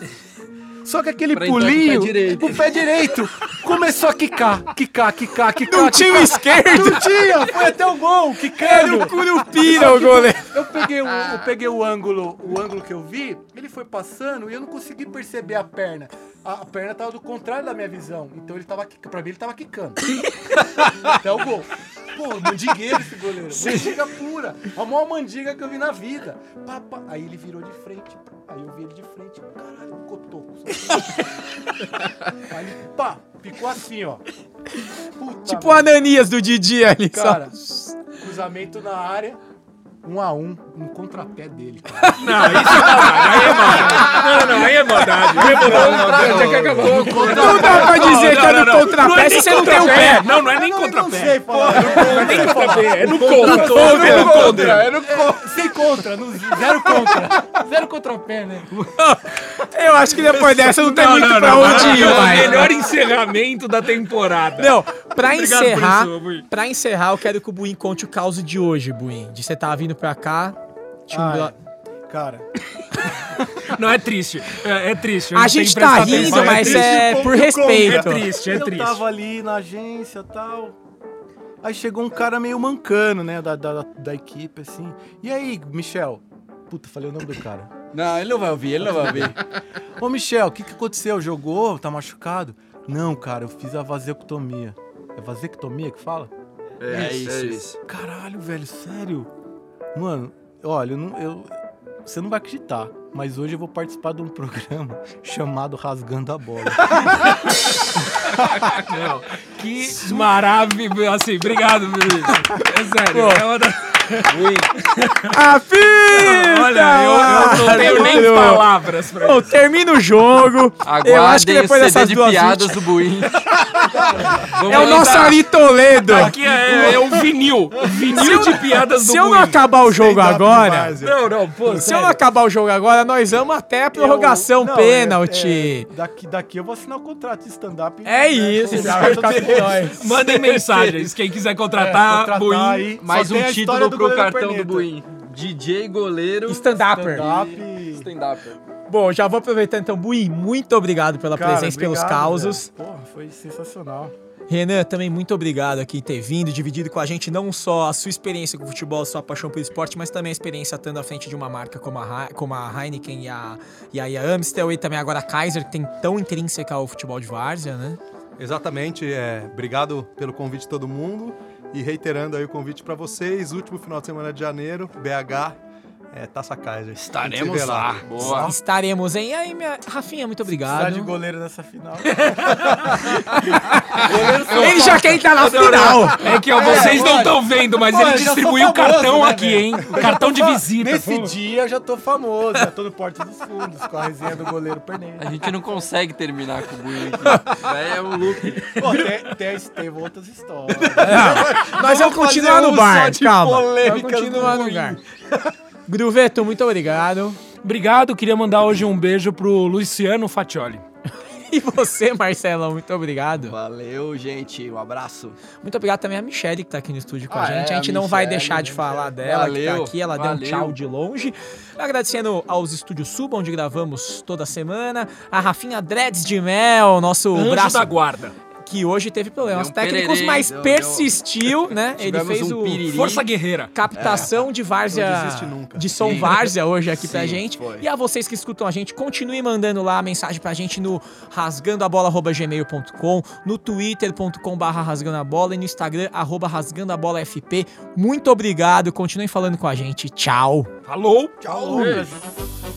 D: Só que aquele
E: Pra
D: pulinho,
E: direito.
D: o pé direito, começou a quicar, quicar, quicar, quicar.
A: Não tinha o esquerdo.
D: Não tinha, foi até o gol, quicando.
A: Era o Curupira o goleiro.
D: Eu peguei, o, eu peguei o ângulo, o ângulo que eu vi, ele foi passando e eu não consegui perceber a perna. A, a perna tava do contrário da minha visão. Então ele tava quicando. Pra mim ele tava quicando. *laughs* Até o gol. Pô, mandigueiro esse goleiro. Mandiga pura. A maior mandiga que eu vi na vida. Pá, pá. Aí ele virou de frente. Aí eu vi ele de frente, caralho, um cotoco. Aí ele, pá, ficou assim, ó. Puta
A: Tipo o Ananias do Didi ali,
D: Cara,
A: só.
D: cruzamento na área, um a um, no contrapé dele, cara. *laughs*
C: Não, isso é maldade. Aí é maldade. Não, não, aí é maldade. É.
A: Não dá pra dizer que é no contrapé se você não tem o pé.
C: Não, não é nem
D: não
C: contrapé. Não é nem contrapé. É no contra. É no contra.
D: É no contra. Sem contra, zero contra. Zero contrapé, né? *laughs*
A: Eu acho que depois dessa não tem
C: Não,
A: muito
C: não,
A: pra
C: não.
A: onde ir,
C: É o
A: vai.
C: melhor encerramento da temporada.
A: Não, pra encerrar, pra encerrar, eu quero que o Buim conte o caos de hoje, Buim. De você tava vindo pra cá, tinha um blo-
D: Cara, *laughs*
C: Não, é triste. É, é triste. eu
A: A gente tá rindo,
C: atenção.
A: mas
C: triste.
A: é por
C: É
A: respeito.
C: triste, é
D: eu
C: triste.
D: tava ali na agência e tal. Aí chegou um cara meio mancando, né, da, da, da equipe, assim. E aí, Michel? Puta, falei o nome do cara.
F: Não, ele não vai ouvir, ele não vai ouvir. *laughs*
D: Ô, Michel, o que, que aconteceu? Jogou? Tá machucado? Não, cara, eu fiz a vasectomia. É vasectomia que fala?
F: É isso, isso.
D: Caralho, velho, sério? Mano, olha, eu não, eu, você não vai acreditar, mas hoje eu vou participar de um programa *laughs* chamado Rasgando a Bola. *laughs*
C: Não, que maravilhoso. Assim, obrigado, Luiz. É sério. É uma da... *laughs*
A: A fita!
C: Olha, eu, eu não tenho nem palavras pra
A: Bom,
C: isso.
A: termina o jogo. eu acho que
E: Aguardem o
A: depois
E: CD
A: dessas
E: de
A: duas
E: piadas
A: últimas-
E: do Buim. Vamos
A: É o nosso. Ari Toledo.
C: Aqui é, é o vinil. O vinil de piadas do
A: Se eu não acabar o jogo agora,
C: Não, não, pô,
A: se eu não acabar o jogo agora, nós vamos até a prorrogação,
D: Eu- não,
A: pênalti.
D: é- é, daqui, daqui eu vou assinar o contrato de stand-up.
A: É, isso,
D: com-
A: já vai ficar com nós.
C: Mandem mensagens. Quem quiser contratar,
D: contratar
C: Buim.
D: aí.
E: Mais um título pro cartão
D: Perneta.
E: do Buim. DJ goleiro
A: Stand-upper.
D: Stand-up.
E: stand-upper.
A: Bom, já vou aproveitar então, Buim, muito obrigado pela
D: Cara,
A: presença e pelos
D: obrigado,
A: causos.
D: velho. Porra, foi sensacional.
A: Renan, também muito obrigado aqui ter vindo, dividido com a gente não só a sua experiência com o futebol, a sua paixão pelo esporte, mas também a experiência estando à frente de uma marca como a, como a Heineken e a, e a, e a Amstel e também agora a Kaiser, que tem tão intrínseca ao futebol de várzea, né?
B: Exatamente, é, obrigado pelo convite de todo mundo e reiterando aí o convite para vocês, último final de semana de janeiro, BH, é, Taça Kaiser.
F: Estaremos lá.
E: Boa.
A: Estaremos, hein? E aí, minha... Rafinha, muito
D: Precisar
A: obrigado.
D: de goleiro nessa final. *laughs*
A: Ele já quer entrar na final.
C: É que ó, vocês não
D: olha.
C: estão vendo, mas
D: Olha,
C: ele
D: eu
C: distribuiu o cartão
D: né,
C: aqui, hein? O cartão de visita.
D: Nesse
C: pô.
D: dia eu já tô famoso, já tô no Porta dos Fundos com a resenha do goleiro Perneta.
E: A gente não consegue terminar com o Buim aqui. *laughs* É um loop.
D: Pô, tem, tem, tem outras histórias.
A: Nós vamos continuar
D: fazer
A: no bar, calma. Vamos
D: polêmicas
A: continuar no bar. Gruveto, muito obrigado.
C: Obrigado, queria mandar hoje um beijo pro Luciano Fatioli. *laughs*
A: E você, Marcelão, muito obrigado.
F: Valeu, gente. Um abraço.
A: Muito obrigado também a Michelle que tá aqui no estúdio com a
F: Ah,
A: gente.
F: é,
A: a gente
F: a
A: não vai deixar de falar dela, que tá
E: Valeu,
A: aqui. Ela deu um
E: valeu.
A: tchau de longe. Agradecendo aos estúdios Suba, onde gravamos toda semana. A Rafinha Dreads de Mel, nosso
C: Anjo
A: braço
C: da guarda.
A: Que hoje teve problemas
E: Deu um
A: técnicos,
E: pererê,
A: mas
F: deu-
A: persistiu, *laughs* né? Ele fez
E: um
A: o
E: piriri.
C: Força Guerreira.
A: captação de várzea,
B: Não desiste nunca.
A: de som várzea hoje aqui *laughs* pra
F: Sim,
A: gente.
F: foi.
A: E a vocês que escutam a gente, continue mandando lá a mensagem pra gente no rasgandoabola.gmail.com, no twitter.com barra rasgandoabola e no instagram arroba rasgandoabolafp. Muito obrigado, continuem falando com a gente. Tchau!
C: Falou!
D: Tchau, Lucas.